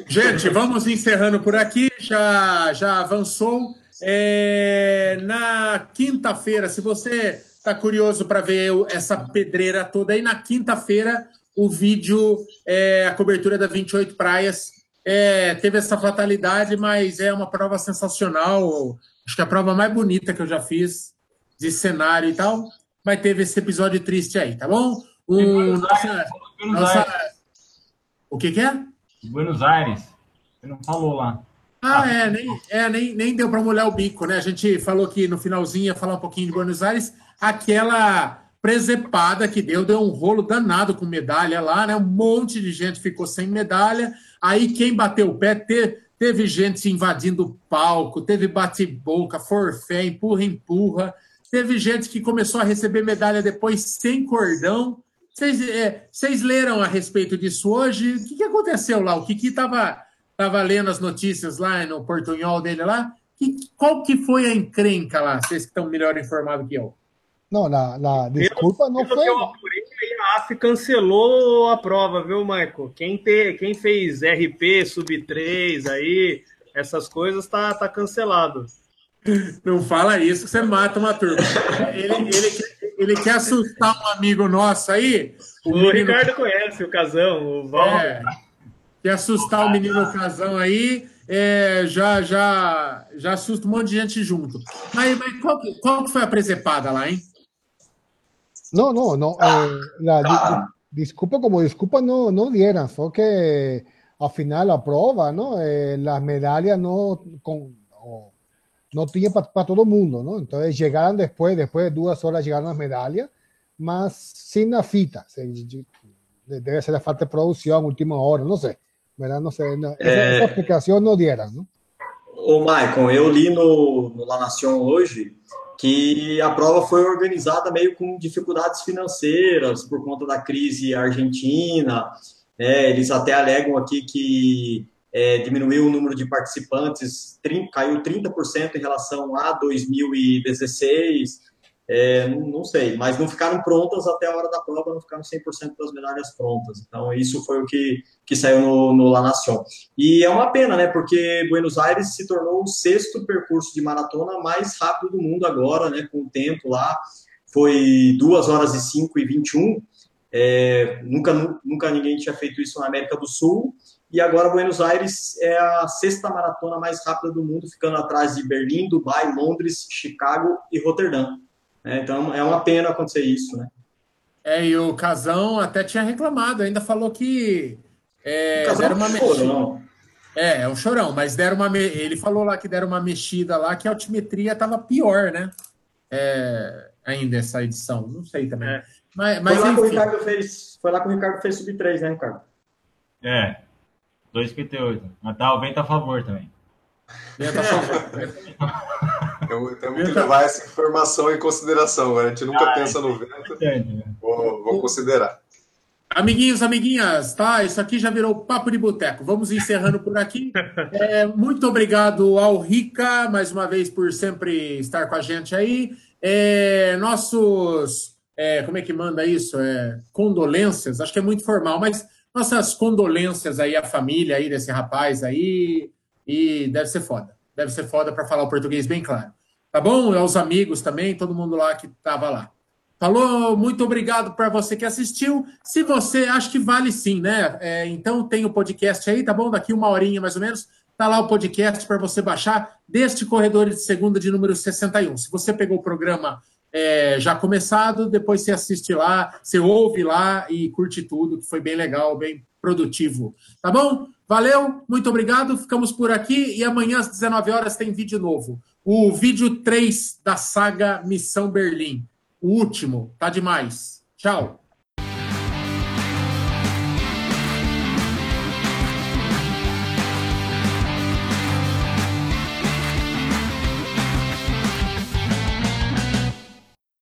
Gente, vamos encerrando por aqui, já, já avançou. É, na quinta-feira, se você está curioso para ver essa pedreira toda aí, na quinta-feira o vídeo, é, a cobertura da 28 Praias, é, teve essa fatalidade, mas é uma prova sensacional. Acho que é a prova mais bonita que eu já fiz, de cenário e tal. Mas teve esse episódio triste aí, tá bom? Um, nossa, nossa... O que, que é? Buenos Aires. Você não falou lá. Ah, é, nem, é, nem, nem deu para molhar o bico, né? A gente falou que no finalzinho ia falar um pouquinho de Buenos Aires, aquela presepada que deu, deu um rolo danado com medalha lá, né? Um monte de gente ficou sem medalha. Aí quem bateu o pé teve, teve gente invadindo o palco, teve bate-boca, forfé, empurra, empurra. Teve gente que começou a receber medalha depois sem cordão. Vocês, é, leram a respeito disso hoje? O que, que aconteceu lá? O Kiki estava Estava lendo as notícias lá no portunhol dele lá. Que, qual que foi a encrenca lá? Vocês que estão melhor informados que eu. Não, na, na desculpa não foi. Eu a AF cancelou a prova, viu, Michael? Quem, te, quem fez RP sub 3 aí, essas coisas, tá, tá cancelado. Não fala isso, você mata uma turma. Ele, ele, ele quer assustar um amigo nosso aí. O, o menino... Ricardo conhece o Casão, o Val. É que assustar o menino casão aí, é, já, já, já assusta um monte de gente junto. Mas, mas qual, qual foi a presepada lá, hein? Não, não, não. Eh, la, di, disculpa, como disculpa no, no dieran, só que al final la prueba, ¿no? Eh, las medallas no, con, no tiene para pa todo el mundo, ¿no? Entonces llegaron después, después de dos horas llegaron las medallas, más sin la fita. Debe ser la falta de producción, última hora, no sé. Verdade, não sei. Não, essa, é... essa, explicação não deram, não? Ô, Maicon, eu li no, no La Nation hoje que a prova foi organizada meio com dificuldades financeiras por conta da crise argentina. É, eles até alegam aqui que é, diminuiu o número de participantes, 30, caiu 30% em relação a 2016. É, não, não, sei, mas não ficaram prontas até a hora da prova, não ficaram 100% das medalhas prontas. Então, isso foi o que, que saiu no, no La Nación. E é uma pena, né? Porque Buenos Aires se tornou o sexto percurso de maratona mais rápido do mundo agora, né? Com o tempo lá, foi 2 horas e 5 e 21. É, nunca, nunca ninguém tinha feito isso na América do Sul. E agora Buenos Aires é a sexta maratona mais rápida do mundo, ficando atrás de Berlim, Dubai, Londres, Chicago e Roterdã. É, então é uma pena acontecer isso, né? É, e o Casão até tinha reclamado, ainda falou que é, o deram uma mexida. É, é um chorão, mas deram uma. Ele falou lá que deram uma mexida lá que a altimetria estava pior, né? É, ainda essa edição. Não sei também. É. Mas, mas, foi, lá que o Ricardo fez, foi lá que o Ricardo fez sub 3, né, Ricardo? É, 2,58. Mas tá, o vento a favor também. Vento a favor. Temos, temos que levar essa informação em consideração. A gente nunca ah, pensa no vento. Né? Vou, vou considerar. Amiguinhos, amiguinhas, tá? Isso aqui já virou papo de boteco. Vamos encerrando por aqui. É, muito obrigado ao Rica, mais uma vez, por sempre estar com a gente aí. É, nossos. É, como é que manda isso? É, condolências, acho que é muito formal, mas nossas condolências aí à família aí desse rapaz aí. E deve ser foda. Deve ser foda para falar o português bem claro. Tá bom? Aos amigos também, todo mundo lá que estava lá. Falou, muito obrigado para você que assistiu. Se você, acho que vale sim, né? É, então tem o podcast aí, tá bom? Daqui uma horinha mais ou menos, tá lá o podcast para você baixar deste corredor de segunda de número 61. Se você pegou o programa é, já começado, depois você assiste lá, você ouve lá e curte tudo, que foi bem legal, bem produtivo. Tá bom? Valeu, muito obrigado. Ficamos por aqui e amanhã às 19 horas tem vídeo novo. O vídeo 3 da saga Missão Berlim. O último, tá demais. Tchau.